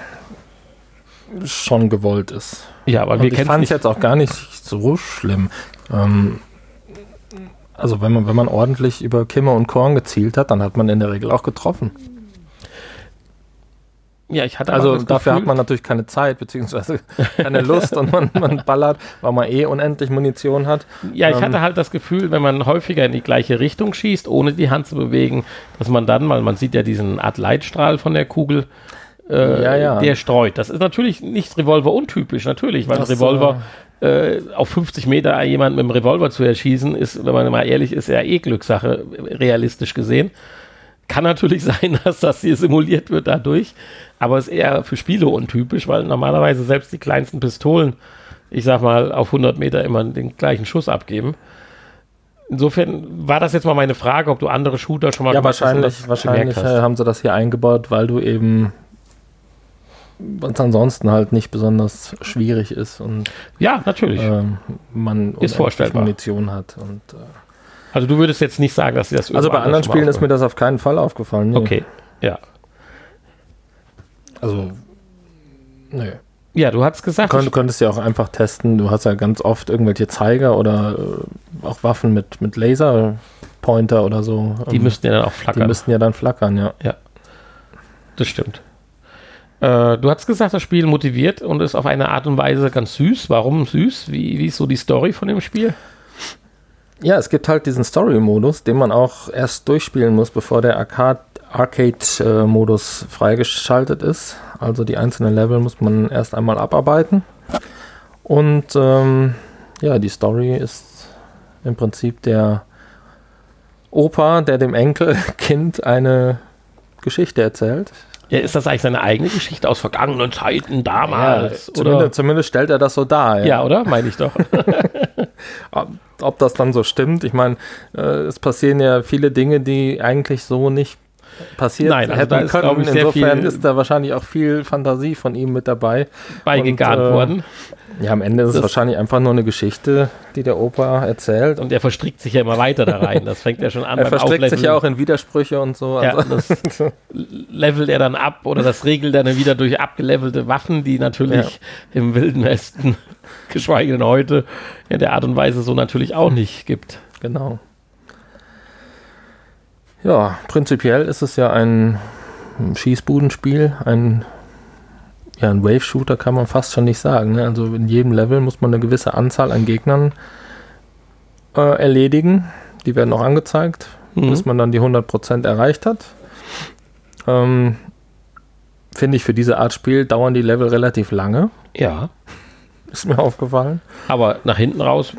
schon gewollt ist. Ja, aber Und wir ich fand es jetzt auch gar nicht so schlimm. Ähm, also wenn man, wenn man ordentlich über Kimmer und Korn gezielt hat, dann hat man in der Regel auch getroffen. Ja, ich hatte Also dafür Gefühl, hat man natürlich keine Zeit, beziehungsweise [laughs] keine Lust und man, man ballert, weil man eh unendlich Munition hat. Ja, ich ähm, hatte halt das Gefühl, wenn man häufiger in die gleiche Richtung schießt, ohne die Hand zu bewegen, dass man dann, weil man sieht ja diesen Art Leitstrahl von der Kugel, äh, ja, ja. der streut. Das ist natürlich nicht Revolver untypisch, natürlich, weil ein Revolver äh, auf 50 Meter jemanden mit dem Revolver zu erschießen, ist, wenn man mal ehrlich ist, ja eh Glückssache, realistisch gesehen. Kann natürlich [laughs] sein, dass das hier simuliert wird dadurch, aber ist eher für Spiele untypisch, weil normalerweise selbst die kleinsten Pistolen, ich sag mal, auf 100 Meter immer den gleichen Schuss abgeben. Insofern war das jetzt mal meine Frage, ob du andere Shooter schon mal Ja, wahrscheinlich, hast, wahrscheinlich haben sie das hier eingebaut, weil du eben was ansonsten halt nicht besonders schwierig ist und Ja, natürlich. ähm, man vorstellbar. Munition hat. Und, äh, also du würdest jetzt nicht sagen, dass sie das also bei anderen Spielen ist mir das auf keinen Fall aufgefallen. nee. Okay, ja. Also, nö. Ja, du hast gesagt, Du könntest ja auch einfach testen. Du hast ja ganz oft irgendwelche Zeiger oder äh, auch Waffen mit, mit Laserpointer oder so. die Ähm, müssten ja dann auch die flackern. müssten ja dann flackern, ja. Das stimmt. Äh, du hast gesagt, das Spiel motiviert und ist auf eine Art und Weise ganz süß. Warum süß? Wie, wie ist so die Story von dem Spiel? Ja, es gibt halt diesen Story-Modus, den man auch erst durchspielen muss, bevor der Arcade- Arcade-Modus freigeschaltet ist. Also die einzelnen Level muss man erst einmal abarbeiten. Und ähm, ja, die Story ist im Prinzip der Opa, der dem Enkelkind eine Geschichte erzählt. Ja, ist das eigentlich seine eigene Geschichte aus vergangenen Zeiten damals? oder? zumindest, zumindest stellt er das so dar. Ja, oder? Meine ich doch. [laughs] Ob- das dann so stimmt, ich meine, äh, es passieren ja viele Dinge, die eigentlich so nicht passiert Nein, also hätten da ist, können. ich, Insofern ist da wahrscheinlich auch viel Fantasie von ihm mit dabei. Beigegarnt Und, äh, worden. Ja, am Ende ist es Das- wahrscheinlich einfach nur eine Geschichte, die der Opa erzählt. Und er verstrickt sich ja immer weiter da rein. Das fängt ja schon an er verstrickt sich Aufleveln. ja auch in Widersprüche und so. Ja, Also, das [laughs] levelt er dann ab oder das regelt er dann wieder durch abgelevelte Waffen, die natürlich im Wilden Westen, [laughs] geschweige denn heute, in der Art und Weise so natürlich auch nicht gibt. genau. Ja, prinzipiell ist es ja ein Schießbudenspiel, ein, ja, ein Wave-Shooter kann man fast schon nicht sagen. Ne? Also in jedem Level muss man eine gewisse Anzahl an Gegnern äh, erledigen. Die werden auch angezeigt, Mhm. bis man dann die 100% erreicht hat. Ähm, Finde ich für diese Art Spiel dauern die Level relativ lange. Ja, Ist mir aufgefallen. aber nach hinten raus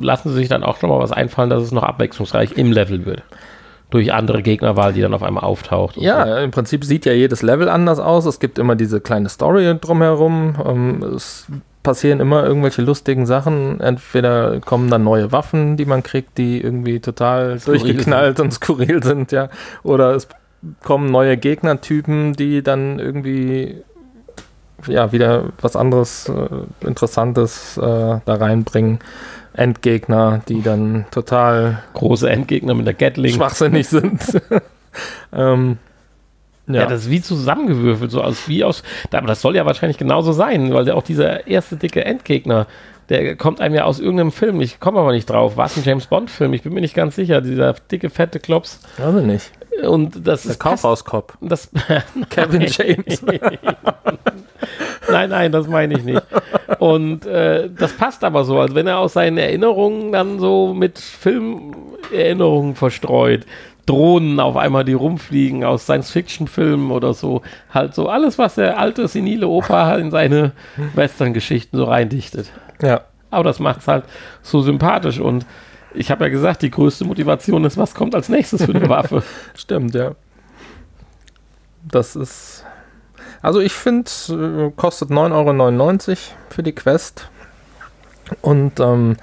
lassen sie sich dann auch schon mal was einfallen, dass es noch abwechslungsreich im Level wird. Durch andere Gegnerwahl, die dann auf einmal auftaucht. und so. Ja, im Prinzip sieht ja jedes Level anders aus. Es gibt immer diese kleine Story drumherum. Ähm, es passieren immer irgendwelche lustigen Sachen. Entweder kommen dann neue Waffen, die man kriegt, die irgendwie total Skurril durchgeknallt und [laughs] skurril sind, ja. Oder es kommen neue Gegnertypen, die dann irgendwie ja wieder was anderes äh, Interessantes äh, da reinbringen. Endgegner, die dann total Große Endgegner mit der Gatling. schwachsinnig sind. [laughs] ähm, Ja. das ist wie zusammengewürfelt, so aus wie aus. Aber das soll ja wahrscheinlich genauso sein, weil ja auch dieser erste dicke Endgegner, der kommt einem ja aus irgendeinem Film. Ich komme aber nicht drauf. War es ein James Bond-Film? Ich bin mir nicht ganz sicher. Dieser dicke, fette Klops. Ich nicht. Und das Der ist Kaufhauskopf. Das, [laughs] Kevin James. [laughs] nein, nein, das meine ich nicht. Und äh, das passt aber so, als wenn er aus seinen Erinnerungen dann so mit Filmerinnerungen verstreut. Drohnen auf einmal, die rumfliegen aus Science-Fiction-Filmen oder so. Halt so alles, was der alte, senile Opa halt in seine Western-Geschichten so reindichtet. Ja. Aber das macht es halt so sympathisch und ich habe ja gesagt, die größte Motivation ist, was kommt als nächstes für eine Waffe. [laughs] Stimmt, ja. Das ist. Also ich finde, äh, kostet 9,99 Euro für die Quest. Und ähm,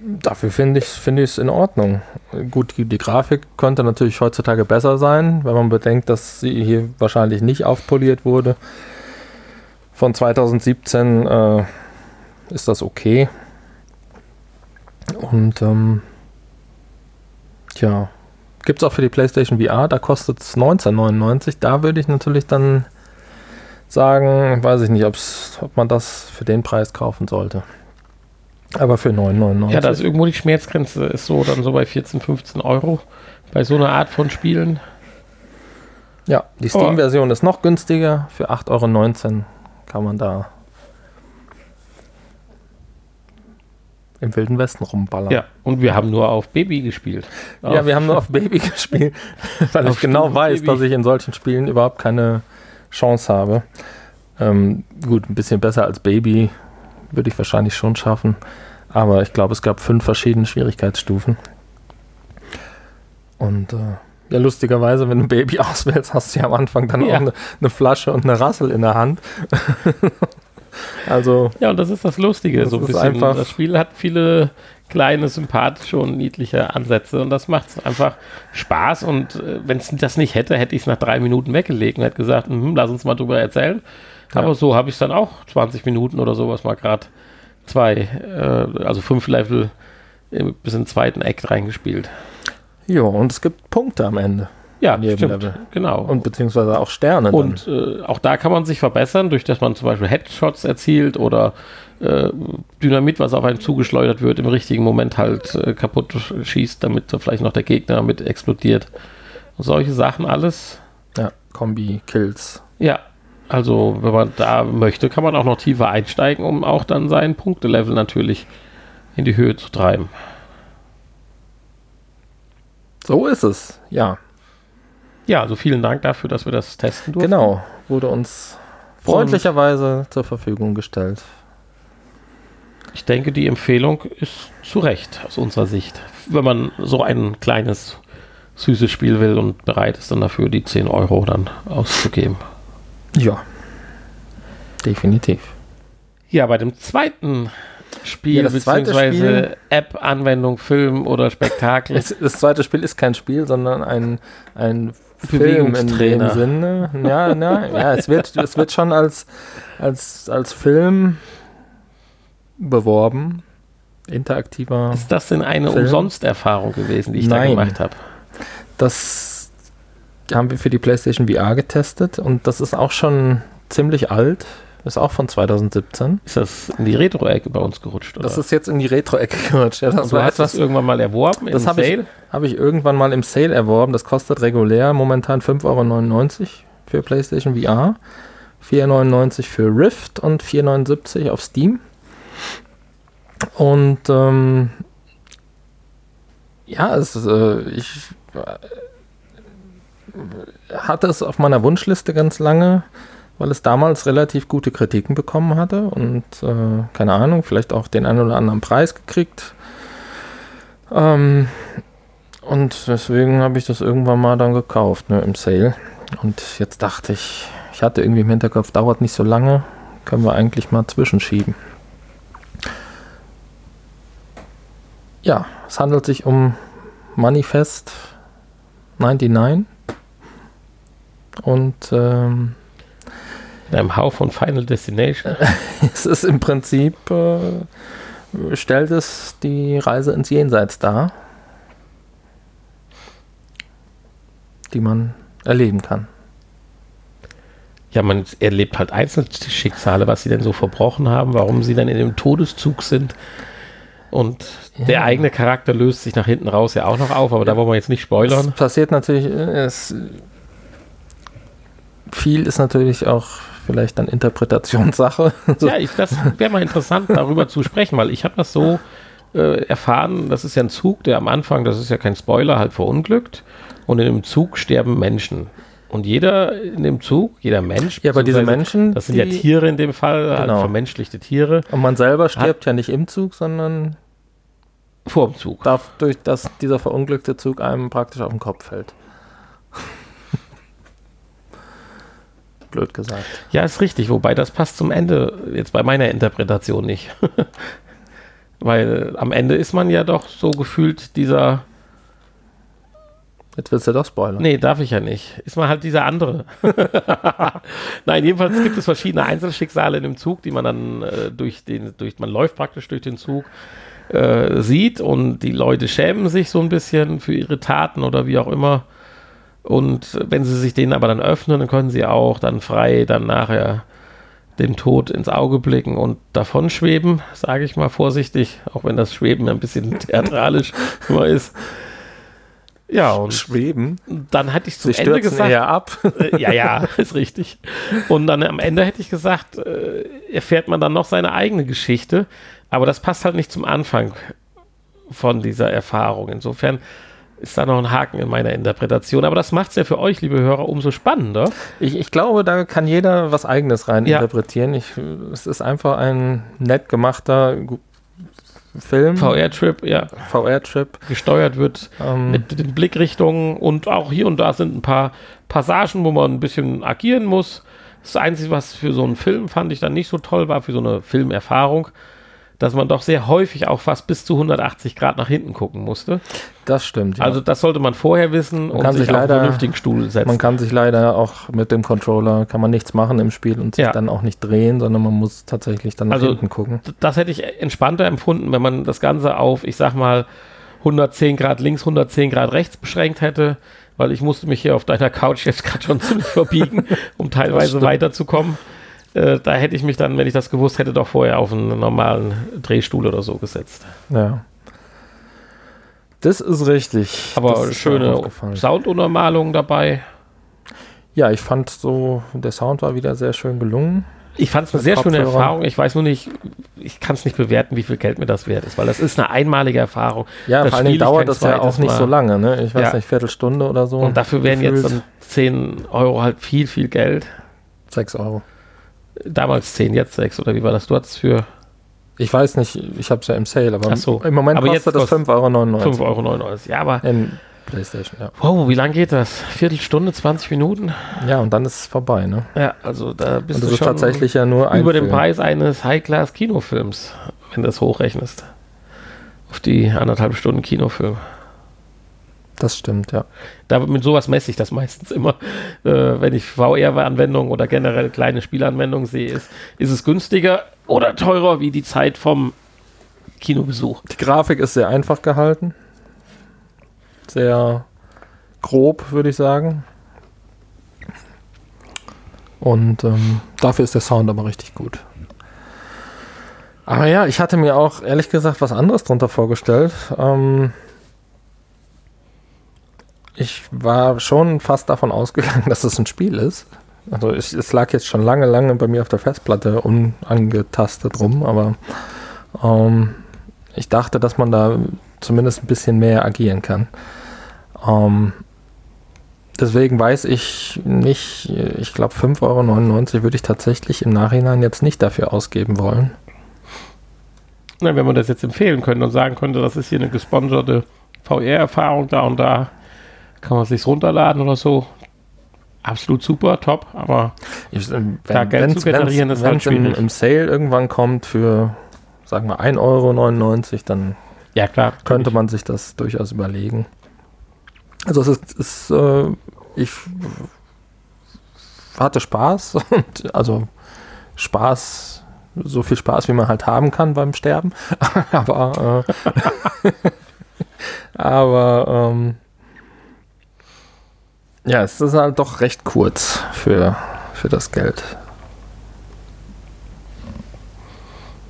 dafür finde ich es find in Ordnung. Gut, die, die Grafik könnte natürlich heutzutage besser sein, wenn man bedenkt, dass sie hier wahrscheinlich nicht aufpoliert wurde. Von 2017 äh, ist das okay. Und ähm, tja, gibt es auch für die PlayStation VR, da kostet es 19,99. Da würde ich natürlich dann sagen, weiß ich nicht, ob man das für den Preis kaufen sollte. Aber für 9,99. Ja, da ist irgendwo die Schmerzgrenze, ist so dann so bei 14, 15 Euro bei so einer Art von Spielen. ja, die Steam-Version ist noch günstiger. Für 8,19 Euro kann man da im Wilden Westen rumballern. Ja, und wir haben nur auf Baby gespielt. Ja, wir haben nur auf Baby [laughs] gespielt, weil Auf ich genau weiß, Baby. dass ich in solchen Spielen überhaupt keine Chance habe. Ähm, gut, ein bisschen besser als Baby würde ich wahrscheinlich schon schaffen, aber ich glaube, es gab fünf verschiedene Schwierigkeitsstufen. Und äh, ja, lustigerweise, wenn du Baby [laughs] auswählst, hast du ja am Anfang dann Ja. auch eine, eine Flasche und eine Rassel in der Hand. [laughs] also Ja, und das ist das Lustige. Das so ein bisschen. einfach- das Spiel hat viele kleine, sympathische und niedliche Ansätze und das macht einfach Spaß und äh, wenn es das nicht hätte, hätte ich es nach drei Minuten weggelegt und hätte gesagt, hm, lass uns mal drüber erzählen. Ja. Aber so habe ich es dann auch 20 Minuten oder sowas mal gerade zwei, äh, also fünf Level bis in den zweiten Act reingespielt. Ja, und es gibt Punkte am Ende. Ja, stimmt, Level. genau. Und beziehungsweise auch Sterne. Und äh, auch da kann man sich verbessern, durch dass man zum Beispiel Headshots erzielt oder äh, Dynamit, was auf einen zugeschleudert wird, im richtigen Moment halt äh, kaputt schießt, damit vielleicht noch der Gegner mit explodiert. Und solche Sachen alles. Ja, Kombi-Kills. Ja, also wenn man da möchte, kann man auch noch tiefer einsteigen, um auch dann sein Punktelevel natürlich in die Höhe zu treiben. So ist es, ja. Ja, also vielen Dank dafür, dass wir das testen durften. Genau, wurde uns freundlicherweise zur Verfügung gestellt. Ich denke, die Empfehlung ist zu Recht aus unserer Sicht, wenn man so ein kleines, süßes Spiel will und bereit ist, dann dafür die 10 Euro dann auszugeben. Ja, definitiv. Ja, bei dem zweiten Spiel, ja, beziehungsweise App, Anwendung, Film oder Spektakel. das, das, zweite Spiel ist kein Spiel, sondern ein, ein Film in dem Sinne. Ja, ja, ja es, wird, es wird schon als, als, als Film beworben. Interaktiver. Ist das denn eine Umsonsterfahrung gewesen, die ich Nein. da gemacht habe? Das haben wir für die PlayStation VR getestet und das ist auch schon ziemlich alt. Ist auch von 2017. Ist das in die Retro-Ecke bei uns gerutscht? Oder? Das ist jetzt in die Retro-Ecke gerutscht. Ja, das du hast etwas, das irgendwann mal erworben das im Sale? Ich, habe ich irgendwann mal im Sale erworben. Das kostet regulär momentan 5,99 Euro für PlayStation VR, 4,99 Euro für Rift und 4,79 Euro auf Steam. Und ähm, ja, es, äh, ich äh, hatte es auf meiner Wunschliste ganz lange, weil es damals relativ gute Kritiken bekommen hatte und äh, keine Ahnung, vielleicht auch den einen oder anderen Preis gekriegt. Ähm, und deswegen habe ich das irgendwann mal dann gekauft, ne, im Sale. Und jetzt dachte ich, ich hatte irgendwie im Hinterkopf, dauert nicht so lange, können wir eigentlich mal zwischenschieben. Ja, es handelt sich um Manifest 99. Und ähm, in einem Hauch von Final Destination. [laughs] es ist im Prinzip, äh, stellt es die Reise ins Jenseits dar, die man erleben kann. Ja, man erlebt halt Einzelschicksale, was sie denn so verbrochen haben, warum sie dann in dem Todeszug sind. Und ja. der eigene Charakter löst sich nach hinten raus ja auch noch auf, aber da wollen wir jetzt nicht spoilern. Es passiert natürlich, äh, es, viel ist natürlich auch vielleicht dann Interpretationssache. [laughs] ja, ich, das wäre mal interessant, darüber zu sprechen, weil ich habe das so äh, erfahren, das ist ja ein Zug, der am Anfang, das ist ja kein Spoiler, halt verunglückt und in dem Zug sterben Menschen. Und jeder in dem Zug, jeder Mensch. Ja, aber diese Menschen. Das sind die, ja Tiere in dem Fall, halt genau. halt vermenschlichte Tiere. Und man selber stirbt ja nicht im Zug, sondern. Vor dem Zug. Darf durch dass dieser verunglückte Zug einem praktisch auf den Kopf fällt. Blöd gesagt. Ja, ist richtig, wobei das passt zum Ende jetzt bei meiner Interpretation nicht. [laughs] Weil am Ende ist man ja doch so gefühlt dieser Jetzt willst du doch spoilern. Nee, darf ich ja nicht. Ist man halt dieser andere. [laughs] Nein, jedenfalls gibt es verschiedene Einzelschicksale in dem Zug, die man dann äh, durch den, durch, man läuft praktisch durch den Zug, äh, sieht und die Leute schämen sich so ein bisschen für ihre Taten oder wie auch immer. Und wenn sie sich denen aber dann öffnen, dann können sie auch dann frei dann nachher dem Tod ins Auge blicken und davon schweben, sage ich mal vorsichtig, auch wenn das Schweben ein bisschen [laughs] theatralisch immer ist. Ja, und schweben. Dann hatte ich zum Sie Ende gesagt. Eher ab. Äh, ja, ja, [laughs] ist richtig. Und dann am Ende hätte ich gesagt, äh, erfährt man dann noch seine eigene Geschichte. Aber das passt halt nicht zum Anfang von dieser Erfahrung. Insofern ist da noch ein Haken in meiner Interpretation. Aber das macht es ja für euch, liebe Hörer, umso spannender. Ich, ich glaube, da kann jeder was Eigenes rein ja. interpretieren. Ich, es ist einfach ein nett gemachter, Film. VR-Trip, ja. VR-Trip. Gesteuert wird ähm. mit den Blickrichtungen und auch hier und da sind ein paar Passagen, wo man ein bisschen agieren muss. Das Einzige, was für so einen Film fand ich dann nicht so toll war, für so eine Filmerfahrung, dass man doch sehr häufig auch fast bis zu 180 Grad nach hinten gucken musste. Das stimmt. Ja. Also das sollte man vorher wissen man und sich, sich leider, auf einen vernünftigen Stuhl setzen. Man kann sich leider auch mit dem Controller kann man nichts machen im Spiel und sich ja. dann auch nicht drehen, sondern man muss tatsächlich dann nach also, hinten gucken. Das hätte ich entspannter empfunden, wenn man das Ganze auf, ich sag mal, 110 Grad links, 110 Grad rechts beschränkt hätte, weil ich musste mich hier auf deiner Couch jetzt [laughs] gerade schon ziemlich verbiegen, um teilweise weiterzukommen. Äh, da hätte ich mich dann, wenn ich das gewusst hätte, doch vorher auf einen normalen Drehstuhl oder so gesetzt. Ja. Das ist richtig. Aber ist schöne Sounduntermalung dabei. Ja, ich fand so, der Sound war wieder sehr schön gelungen. Ich fand es eine sehr schöne Erfahrung. Ich weiß nur nicht, ich kann es nicht bewerten, wie viel Geld mir das wert ist, weil das ist eine einmalige Erfahrung. Ja, das vor allem dauert das ja auch nicht so lange, ne? Ich weiß ja. nicht, Viertelstunde oder so. Und dafür wären gefühlt. jetzt dann 10 Euro halt viel, viel Geld. 6 Euro. Damals 10, jetzt 6 oder wie war das? Du hattest für. Ich weiß nicht, ich habe es ja im Sale, aber so. im Moment aber kostet das 5,99 Euro. 5,99 Euro. Ja, aber. In PlayStation, ja. Wow, wie lange geht das? Viertelstunde, 20 Minuten? Ja, und dann ist es vorbei, ne? Ja, also da bist und das du ist tatsächlich ja nur ein über den Preis eines High-Class-Kinofilms, wenn du das hochrechnest. Auf die anderthalb Stunden Kinofilm. Das stimmt, ja. Da, mit sowas messe ich das [laughs] meistens immer. Äh, wenn ich VR-Anwendungen oder generell kleine Spielanwendungen sehe, ist, ist es günstiger oder teurer wie die Zeit vom Kinobesuch. Die Grafik ist sehr einfach gehalten. Sehr grob, würde ich sagen. Und ähm, dafür ist der Sound aber richtig gut. Aber ja, ich hatte mir auch ehrlich gesagt was anderes drunter vorgestellt. Ähm, ich war schon fast davon ausgegangen, [laughs] dass es ein Spiel ist. Also ich, es lag jetzt schon lange, lange bei mir auf der Festplatte unangetastet rum, aber ähm, ich dachte, dass man da zumindest ein bisschen mehr agieren kann. Ähm, deswegen weiß ich nicht, ich glaube 5,99 Euro würde ich tatsächlich im Nachhinein jetzt nicht dafür ausgeben wollen. Na, wenn man das jetzt empfehlen könnte und sagen könnte, das ist hier eine gesponserte VR-Erfahrung da und da, kann man sich runterladen oder so. Absolut super, top, aber ich, äh, wenn, da Geld zu generieren ist halt schwierig. Im, im Sale irgendwann kommt für, sagen wir, 1,99 Euro, dann ja, klar, könnte man sich das durchaus überlegen. Also es ist, ist äh, ich hatte Spaß [laughs] und also Spaß, so viel Spaß, wie man halt haben kann beim Sterben. [laughs] aber äh, [laughs] aber ähm, ja, es ist halt doch recht kurz für, für das Geld.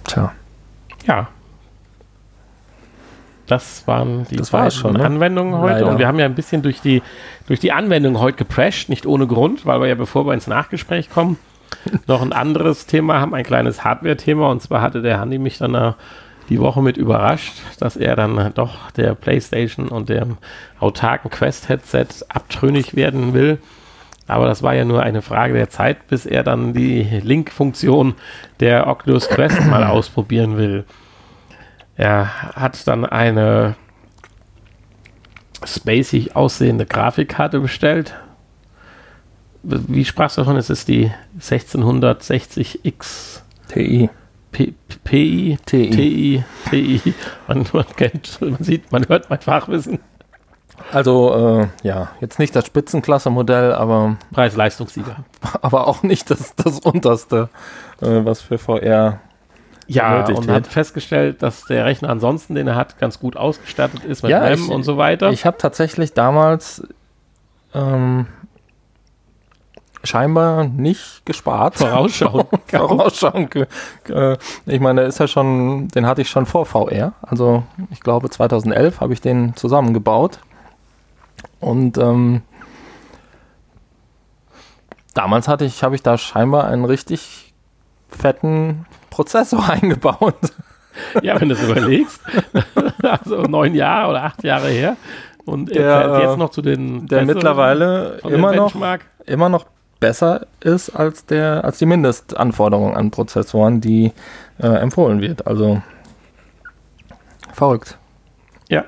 Tja. Ja, das waren die das beiden schon, ne? Anwendungen heute. Leider. Und wir haben ja ein bisschen durch die, durch die Anwendung heute geprescht, nicht ohne Grund, weil wir ja, bevor wir ins Nachgespräch kommen, [laughs] noch ein anderes Thema haben, ein kleines Hardware-Thema. Und zwar hatte der Handy mich dann die Woche mit überrascht, dass er dann doch der PlayStation und dem autarken Quest-Headset abtrünnig werden will. Aber das war ja nur eine Frage der Zeit, bis er dann die Link-Funktion der Oculus Quest mal [clears throat] ausprobieren will. Er hat dann eine spacig aussehende Grafikkarte bestellt. Wie sprachst du davon? Es ist die 1660X TI. P PI, TI, TI, TI. Man, man, kennt, man sieht, man hört mein Fachwissen. Also, äh, ja, jetzt nicht das Spitzenklasse-Modell, aber. Preis-Leistungssieger. [laughs] Aber auch nicht das, das unterste, äh, was für VR ja, und wird. hat festgestellt, dass der Rechner ansonsten, den er hat, ganz gut ausgestattet ist mit ja, RAM ich, und so weiter. Ich habe tatsächlich damals ähm, scheinbar nicht gespart. Vorausschauen. [laughs] Vorausschauen. Äh, ich meine, ist ja schon, den hatte ich schon vor VR. Also ich glaube 2011 habe ich den zusammengebaut. Und ähm, damals hatte ich, habe ich da scheinbar einen richtig fetten Prozessor [laughs] eingebaut. Ja, wenn du es überlegst. [laughs] also neun Jahre oder acht Jahre her. Und der, jetzt noch zu den der mittlerweile immer noch, immer noch besser ist als der als die Mindestanforderung an Prozessoren, die äh, empfohlen wird. Also verrückt. Ja.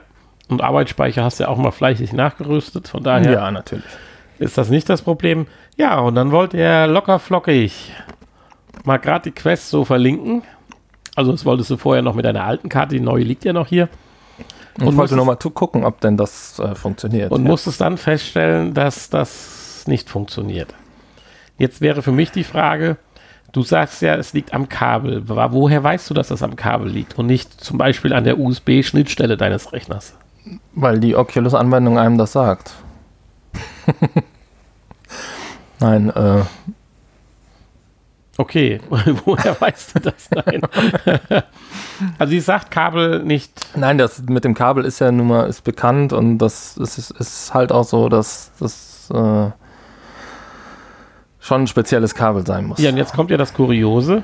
Und Arbeitsspeicher hast du ja auch mal fleißig nachgerüstet, von daher. Ja, natürlich. Ist das nicht das Problem? Ja, und dann wollte er locker flockig mal gerade die Quest so verlinken. Also das wolltest du vorher noch mit deiner alten Karte, die neue liegt ja noch hier. Und ich wollte nochmal gucken, ob denn das äh, funktioniert. Und ja. musstest dann feststellen, dass das nicht funktioniert. Jetzt wäre für mich die Frage, du sagst ja, es liegt am Kabel. Woher weißt du, dass das am Kabel liegt und nicht zum Beispiel an der USB-Schnittstelle deines Rechners? Weil die Oculus-Anwendung einem das sagt. [laughs] Nein, äh. Okay, [laughs] woher weißt du das? Nein. [laughs] also sie sagt Kabel nicht. Nein, das mit dem Kabel ist ja nun mal ist bekannt und das ist, ist, halt auch so, dass das äh, schon ein spezielles Kabel sein muss. Ja, und jetzt kommt ja das Kuriose.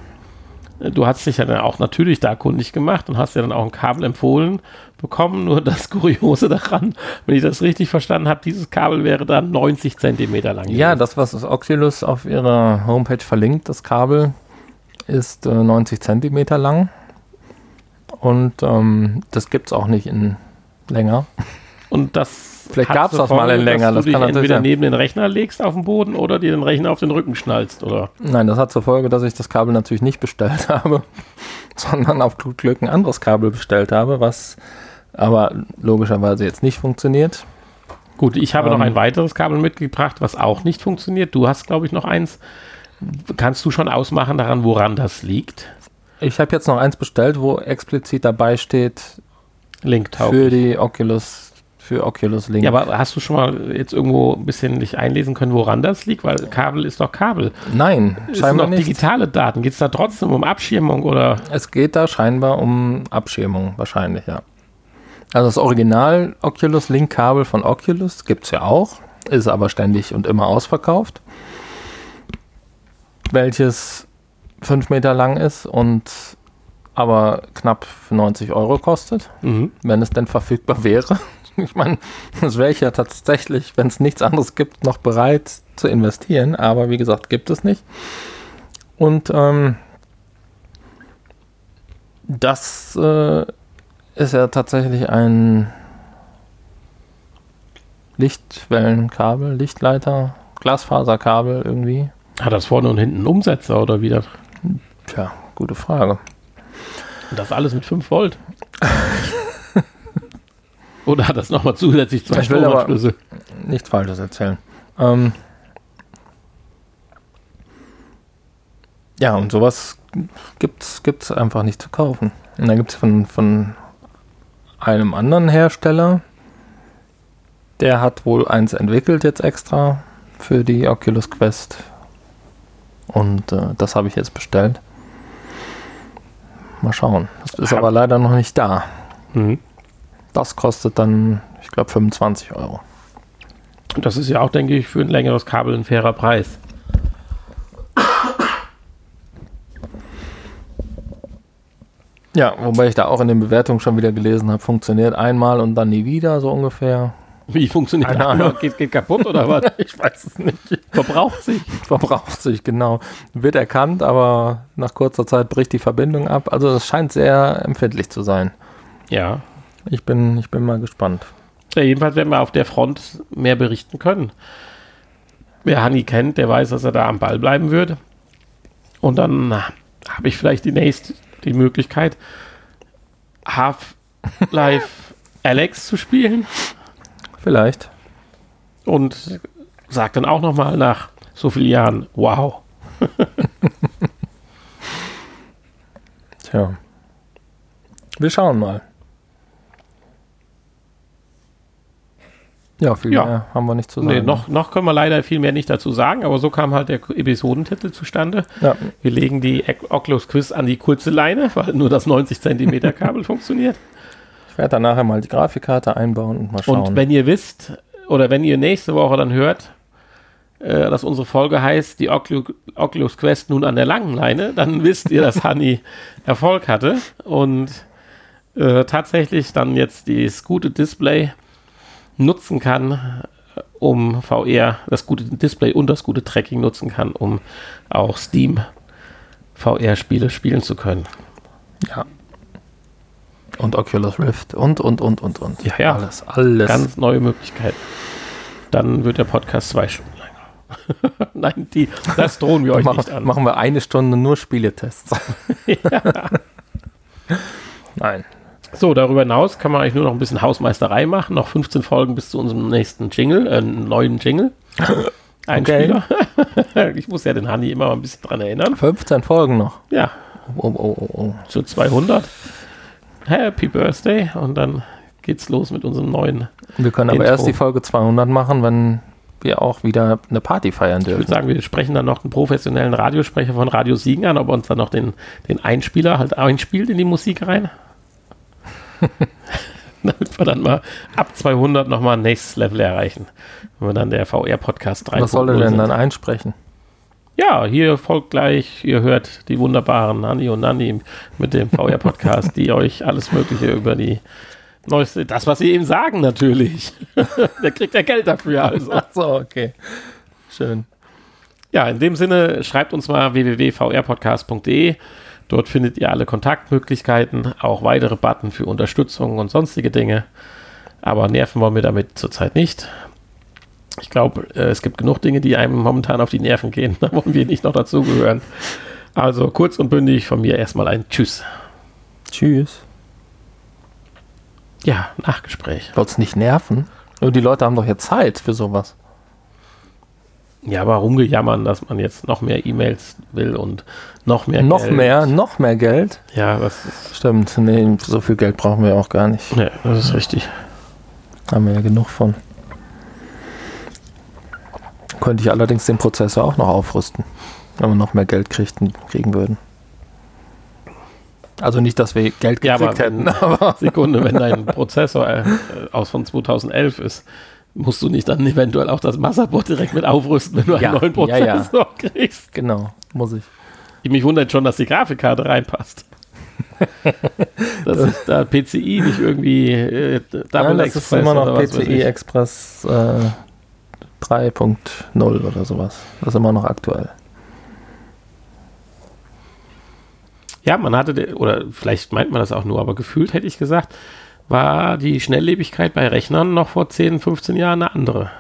Du hast dich ja dann auch natürlich da kundig gemacht und hast ja dann auch ein Kabel empfohlen bekommen. Nur das Kuriose daran, wenn ich das richtig verstanden habe, dieses Kabel wäre dann 90 Zentimeter lang. Ja, gewesen. das, was das Oculus auf ihrer Homepage verlinkt, das Kabel ist äh, 90 Zentimeter lang. Und ähm, das gibt es auch nicht in länger. Und das Vielleicht gab es das mal in länger. Dass du das dich entweder neben den Rechner legst auf den Boden oder dir den Rechner auf den Rücken schnallst, oder? Nein, das hat zur Folge, dass ich das Kabel natürlich nicht bestellt [laughs] habe, sondern auf Glück ein anderes Kabel bestellt habe, was aber logischerweise jetzt nicht funktioniert. Gut, ich habe ähm, noch ein weiteres Kabel mitgebracht, was auch nicht funktioniert. Du hast, glaube ich, noch eins. Kannst du schon ausmachen daran, woran das liegt? Ich habe jetzt noch eins bestellt, wo explizit dabei steht, Link für die Oculus für Oculus Link. Ja, aber hast du schon mal jetzt irgendwo ein bisschen dich einlesen können, woran das liegt? Weil Kabel ist doch Kabel. Nein, es scheinbar sind doch digitale Daten. Geht es da trotzdem um Abschirmung oder? Es geht da scheinbar um Abschirmung, wahrscheinlich, ja. Also das Original Oculus Link Kabel von Oculus gibt es ja auch, ist aber ständig und immer ausverkauft. Welches 5 Meter lang ist und aber knapp 90 Euro kostet, mhm. wenn es denn verfügbar [laughs] wäre. Ich meine, das wäre ich ja tatsächlich, wenn es nichts anderes gibt, noch bereit zu investieren. Aber wie gesagt, gibt es nicht. Und ähm, das äh, ist ja tatsächlich ein Lichtwellenkabel, Lichtleiter, Glasfaserkabel irgendwie. Hat das vorne und hinten Umsetzer oder wie das? Tja, gute Frage. Und das alles mit 5 Volt. [laughs] Oder hat das nochmal zusätzlich zwei ich will aber nichts Falsches erzählen. Ähm ja, und sowas gibt es einfach nicht zu kaufen. Und dann gibt es von, von einem anderen Hersteller, der hat wohl eins entwickelt jetzt extra für die Oculus Quest. Und äh, das habe ich jetzt bestellt. Mal schauen. Das ist aber leider noch nicht da. Mhm. Das kostet dann, ich glaube, 25 Euro. Das ist ja auch, denke ich, für ein längeres Kabel ein fairer Preis. Ja, wobei ich da auch in den Bewertungen schon wieder gelesen habe, funktioniert einmal und dann nie wieder, so ungefähr. Wie funktioniert Keine Ahnung. Geht, geht kaputt oder was? [laughs] ich weiß es nicht. Verbraucht sich. Verbraucht sich, genau. Wird erkannt, aber nach kurzer Zeit bricht die Verbindung ab. Also es scheint sehr empfindlich zu sein. Ja, ich bin, ich bin mal gespannt. Ja, jedenfalls werden wir auf der Front mehr berichten können. Wer Hanni kennt, der weiß, dass er da am Ball bleiben wird. Und dann habe ich vielleicht die nächste die Möglichkeit, Half-Life [laughs] Alex zu spielen. Vielleicht. Und sagt dann auch nochmal nach so vielen Jahren, wow. [laughs] Tja. Wir schauen mal. Ja, viel ja. mehr haben wir nicht zu sagen. Nee, noch, noch können wir leider viel mehr nicht dazu sagen, aber so kam halt der Episodentitel zustande. Ja. Wir legen die Oculus Quiz an die kurze Leine, weil nur das 90 Zentimeter Kabel [laughs] funktioniert. Ich werde dann nachher mal die Grafikkarte einbauen und mal schauen. Und wenn ihr wisst, oder wenn ihr nächste Woche dann hört, äh, dass unsere Folge heißt, die Ocul Oculus Quest nun an der langen Leine, dann [laughs] wisst ihr, dass Honey Erfolg hatte und äh, tatsächlich dann jetzt das gute Display nutzen kann, um VR, das gute Display und das gute Tracking nutzen kann, um auch Steam VR-Spiele spielen zu können. Ja. Und Oculus Rift und, und, und, und, und. Ja, ja. Alles, alles. Ganz neue Möglichkeit. Dann wird der Podcast zwei Stunden lang. [laughs] Nein, die, das drohen wir euch machen, nicht an. Machen wir eine Stunde nur Spieletests. [laughs] ja. Nein. So, darüber hinaus kann man eigentlich nur noch ein bisschen Hausmeisterei machen. Noch 15 Folgen bis zu unserem nächsten Jingle, äh, neuen Jingle. [laughs] Einspieler. [laughs] ich muss ja den Hanni immer mal ein bisschen dran erinnern. 15 Folgen noch. Ja, Oh, oh, oh, oh. zu 200. Happy Birthday. Und dann geht's los mit unserem neuen. Wir können aber Intro. erst die Folge 200 machen, wenn wir auch wieder eine Party feiern Ich würde dürfen. sagen, wir sprechen dann noch einen professionellen Radiosprecher von Radio Siegen an, ob er uns dann noch den, den Einspieler halt einspielt in die Musik rein. [laughs] Damit wir dann mal ab 200 nochmal ein nächstes Level erreichen. Wenn wir dann der VR-Podcast 3. Was soll er denn dann einsprechen? Ja, hier folgt gleich, ihr hört die wunderbaren Nanni und Nanni mit dem VR-Podcast, die euch alles Mögliche über die neueste, das, was sie eben sagen, natürlich. [laughs] Der kriegt ja Geld dafür, also. Ach so, okay. Schön. Ja, in dem Sinne, schreibt uns mal www.vrpodcast.de. Dort findet ihr alle Kontaktmöglichkeiten, auch weitere Button für Unterstützung und sonstige Dinge. Aber nerven wollen wir damit zurzeit nicht. Ich glaube, äh, es gibt genug Dinge, die einem momentan auf die Nerven gehen. [laughs] Da wollen wir nicht noch dazugehören. Also kurz und bündig von mir erstmal ein Tschüss. Tschüss. Ja, Nachgespräch. Wollt's nicht nerven? Und die Leute haben doch jetzt Zeit für sowas. Ja, aber rumgejammern, dass man jetzt noch mehr E-Mails will und noch mehr noch Geld. mehr, noch mehr Geld. Ja, das Stimmt, nee, so viel Geld brauchen wir auch gar nicht. nee, das ist richtig. Haben wir ja genug von. Könnte ich allerdings den Prozessor auch noch aufrüsten, wenn wir noch mehr Geld kriegten, kriegen würden. Also nicht, dass wir Geld Ja, gekriegt aber hätten, [laughs] aber Sekunde, wenn dein Prozessor äh, aus von 2011 ist, musst du nicht dann eventuell auch das Motherboard direkt mit aufrüsten, wenn du Ja, einen neuen ja, ja. Prozessor kriegst. genau, muss ich. Ich mich wundert schon, dass die Grafikkarte reinpasst. [laughs] dass ist da PCI nicht irgendwie äh, Double Nein, das ist Express immer noch PCI. Express äh, 3.0 oder sowas. Das ist immer noch aktuell. Ja, man hatte, de- oder vielleicht meint man das auch nur, aber gefühlt hätte ich gesagt, war die Schnelllebigkeit bei Rechnern noch vor 10, 15 Jahren eine andere.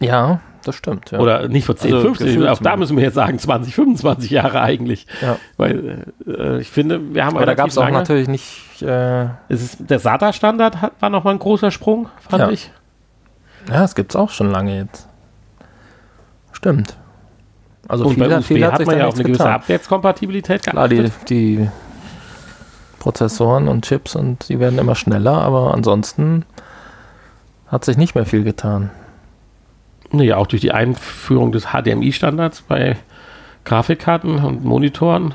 Ja, das stimmt. Ja. Oder nicht vor 10, Also 15, gefühlt auch da müssen wir jetzt sagen 20, 25 Jahre eigentlich. ja. Weil äh, ich finde, wir haben Aber da gab es auch natürlich nicht. Äh, Es ist, der SATA-Standard hat- war nochmal ein großer Sprung, fand Ja. ich. ja, das gibt es auch schon lange jetzt. Stimmt. Also Und viel, bei USB viel hat sich man ja auch eine gewisse getan. Abwärtskompatibilität Klar, die, die Prozessoren und Chips und die werden immer schneller, aber ansonsten hat sich nicht mehr viel getan. Nee, auch durch die Einführung des HDMI-Standards bei Grafikkarten und Monitoren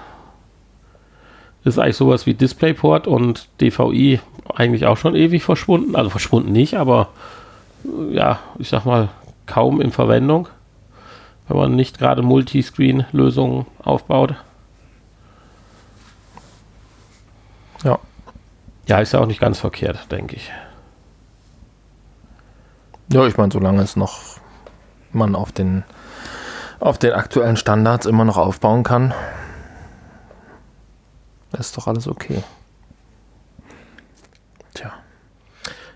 ist eigentlich sowas wie DisplayPort und DVI eigentlich auch schon ewig verschwunden. Also verschwunden nicht, aber äh, ja, ich sag mal, kaum in Verwendung, wenn man nicht gerade Multiscreen-Lösungen aufbaut. Ja. Ja, ist ja auch nicht ganz verkehrt, denke ich. Ja, ich meine, solange es noch man auf den auf den aktuellen Standards immer noch aufbauen kann, ist doch alles okay. Tja.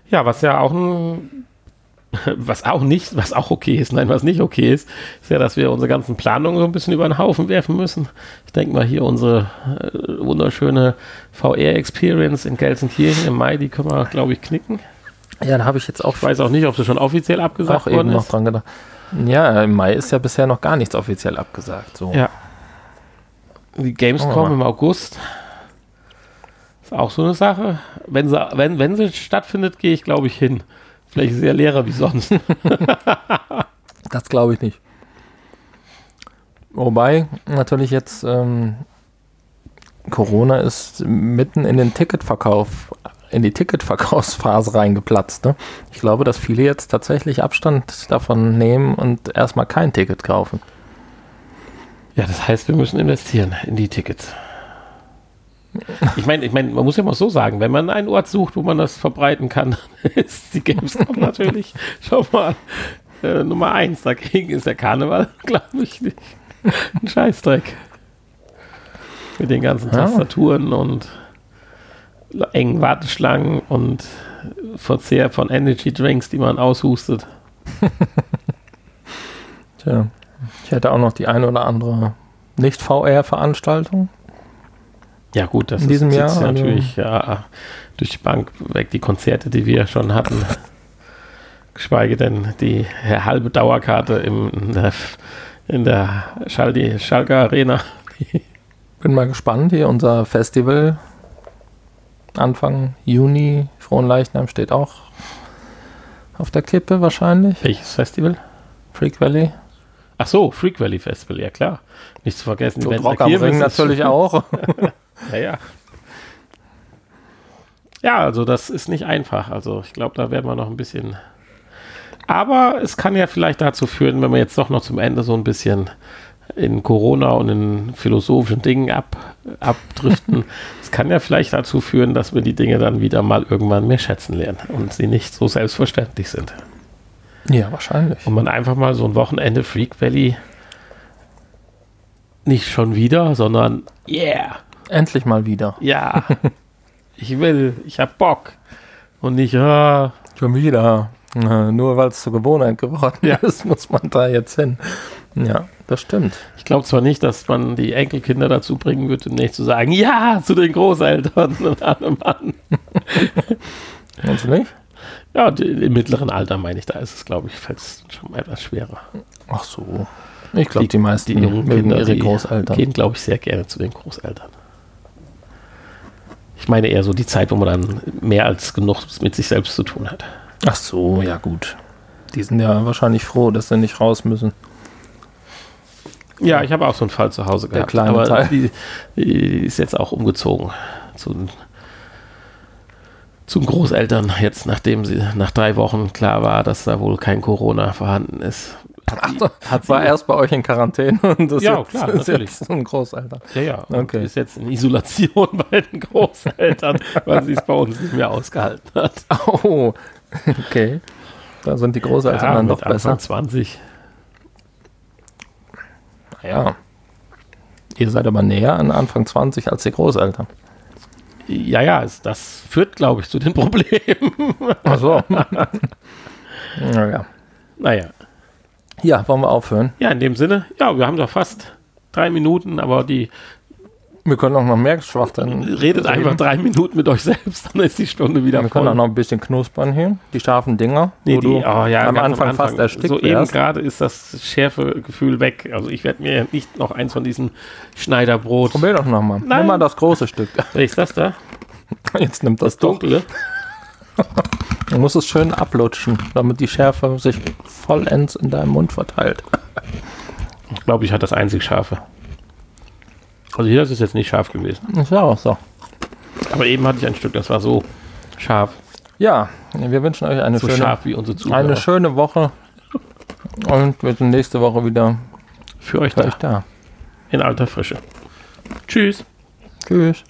Ja, was ja auch ein, [laughs] was auch nicht, was auch okay ist, nein, was nicht okay ist, ist ja, dass wir unsere ganzen Planungen so ein bisschen über den Haufen werfen müssen. Ich denke mal hier unsere äh, wunderschöne VR-Experience in Gelsenkirchen im Mai, die können wir, glaube ich, knicken. Ja, da habe ich jetzt auch, Ich weiß auch nicht, ob sie schon offiziell abgesagt auch eben worden noch ist. dran gedacht. Ja, im Mai ist ja bisher noch gar nichts offiziell abgesagt. So. Ja. Die Gamescom im August ist auch so eine Sache. Wenn sie, wenn, wenn sie stattfindet, gehe ich, glaube ich, hin. Vielleicht ist ja leerer wie sonst. [laughs] Das glaube ich nicht. Wobei natürlich jetzt ähm, Corona ist mitten in den Ticketverkauf, in die Ticketverkaufsphase reingeplatzt. Ne? Ich glaube, dass viele jetzt tatsächlich Abstand davon nehmen und erstmal kein Ticket kaufen. Ja, das heißt, wir müssen investieren in die Tickets. Ich meine, ich mein, man muss ja mal so sagen, wenn man einen Ort sucht, wo man das verbreiten kann, [laughs] ist die Gamescom natürlich [laughs] schon mal äh, Nummer eins. Dagegen ist der Karneval, [laughs] glaube ich, nicht. ein Scheißdreck. Mit den ganzen Ja. Tastaturen und engen Warteschlangen und Verzehr von Energy Drinks, die man aushustet. Tja, ich hätte auch noch die eine oder andere Nicht-VR-Veranstaltung. Ja, gut, das In diesem ist Jahr, also- natürlich ja, durch die Bank weg, die Konzerte, die wir schon hatten. [laughs] Geschweige denn die halbe Dauerkarte im, in der, in der Schalke, Schalke Arena. [laughs] Bin mal gespannt. Hier unser Festival Anfang Juni. Frohenleichnam steht auch auf der Kippe wahrscheinlich. Welches Festival? Freak Valley. Ach so, Freak Valley Festival, ja klar. Nicht zu vergessen, Wendler Rock am Ring natürlich [laughs] auch. Ja, ja. Ja, also das ist nicht einfach. Also ich glaube, da werden wir noch ein bisschen. Aber es kann ja vielleicht dazu führen, wenn wir jetzt doch noch zum Ende so ein bisschen in Corona und in philosophischen Dingen ab, abdriften. [laughs] Es kann ja vielleicht dazu führen, dass wir die Dinge dann wieder mal irgendwann mehr schätzen lernen und sie nicht so selbstverständlich sind. ja, wahrscheinlich. Und man einfach mal so ein Wochenende Freak Valley nicht schon wieder, sondern yeah, Endlich mal wieder. ja, [laughs] ich will, ich hab Bock. Und nicht, ah, Schon wieder. Nur weil es zur Gewohnheit geworden Ja. ist, muss man da jetzt hin. Ja, das stimmt. ich glaube zwar nicht, dass man die Enkelkinder dazu bringen wird, demnächst zu sagen, ja, zu den Großeltern und allem Mann. [laughs] Meinst du nicht? Ja, die, im mittleren Alter meine ich, da ist es, glaube ich, fällt schon etwas schwerer. Ach so. Ich glaube, die, meisten Die jungen Kinder, ihre die Großeltern. gehen, glaube ich, sehr gerne zu den Großeltern. Ich meine eher so die Zeit, wo man dann mehr als genug mit sich selbst zu tun hat. Ach so, ja gut. Die sind ja wahrscheinlich froh, dass sie nicht raus müssen. Ja, ich habe auch so einen Fall zu Hause Der gehabt. kleine aber Teil. Die, die ist jetzt auch umgezogen zu, zum Großeltern, jetzt nachdem sie nach drei Wochen klar war, dass da wohl kein Corona vorhanden ist. Hat sie, hat War erst bei euch in Quarantäne [laughs] und das Ja, jetzt, klar, ist natürlich. jetzt so ein Großeltern. ja, ja, und Okay. ist jetzt in Isolation [laughs] bei den Großeltern, weil sie es bei uns nicht mehr ausgehalten hat. [laughs] Oh, okay. Da sind die Großeltern dann mit doch besser. Anfang 20. Ja. Ihr seid aber näher an Anfang 20 als die Großeltern. Ja, ja, es, das führt, glaube ich, zu den Problemen. Ach so. naja. naja. Ja, wollen wir aufhören? Ja, in dem Sinne, ja, wir haben doch fast drei Minuten, aber die Wir können auch noch mehr Schwachstellen. redet einfach drei Minuten mit euch selbst, dann ist die Stunde wieder Wir können voll. auch noch ein bisschen knuspern hier. Die scharfen Dinger. Nee, wo die, du oh, ja, am ganz Anfang fast erstickt So eben gerade ist das schärfe Gefühl weg. Also ich werde mir nicht noch eins von diesen Schneiderbrot. Probier doch nochmal. Nein. Nimm mal das große Stück. Welches ist das da? Jetzt nimmt das Das dunkle? [laughs] Du musst es schön ablutschen, damit die Schärfe sich vollends in deinem Mund verteilt. Ich glaube, ich hatte das einzig scharfe. Also hier ist es jetzt nicht scharf gewesen. Ist ja auch so. Aber eben hatte ich ein Stück, das war so scharf. Ja, wir wünschen euch eine So schöne, eine schöne Woche. Und wir sind nächste Woche wieder Für euch für da. euch da. In alter Frische. Tschüss. Tschüss.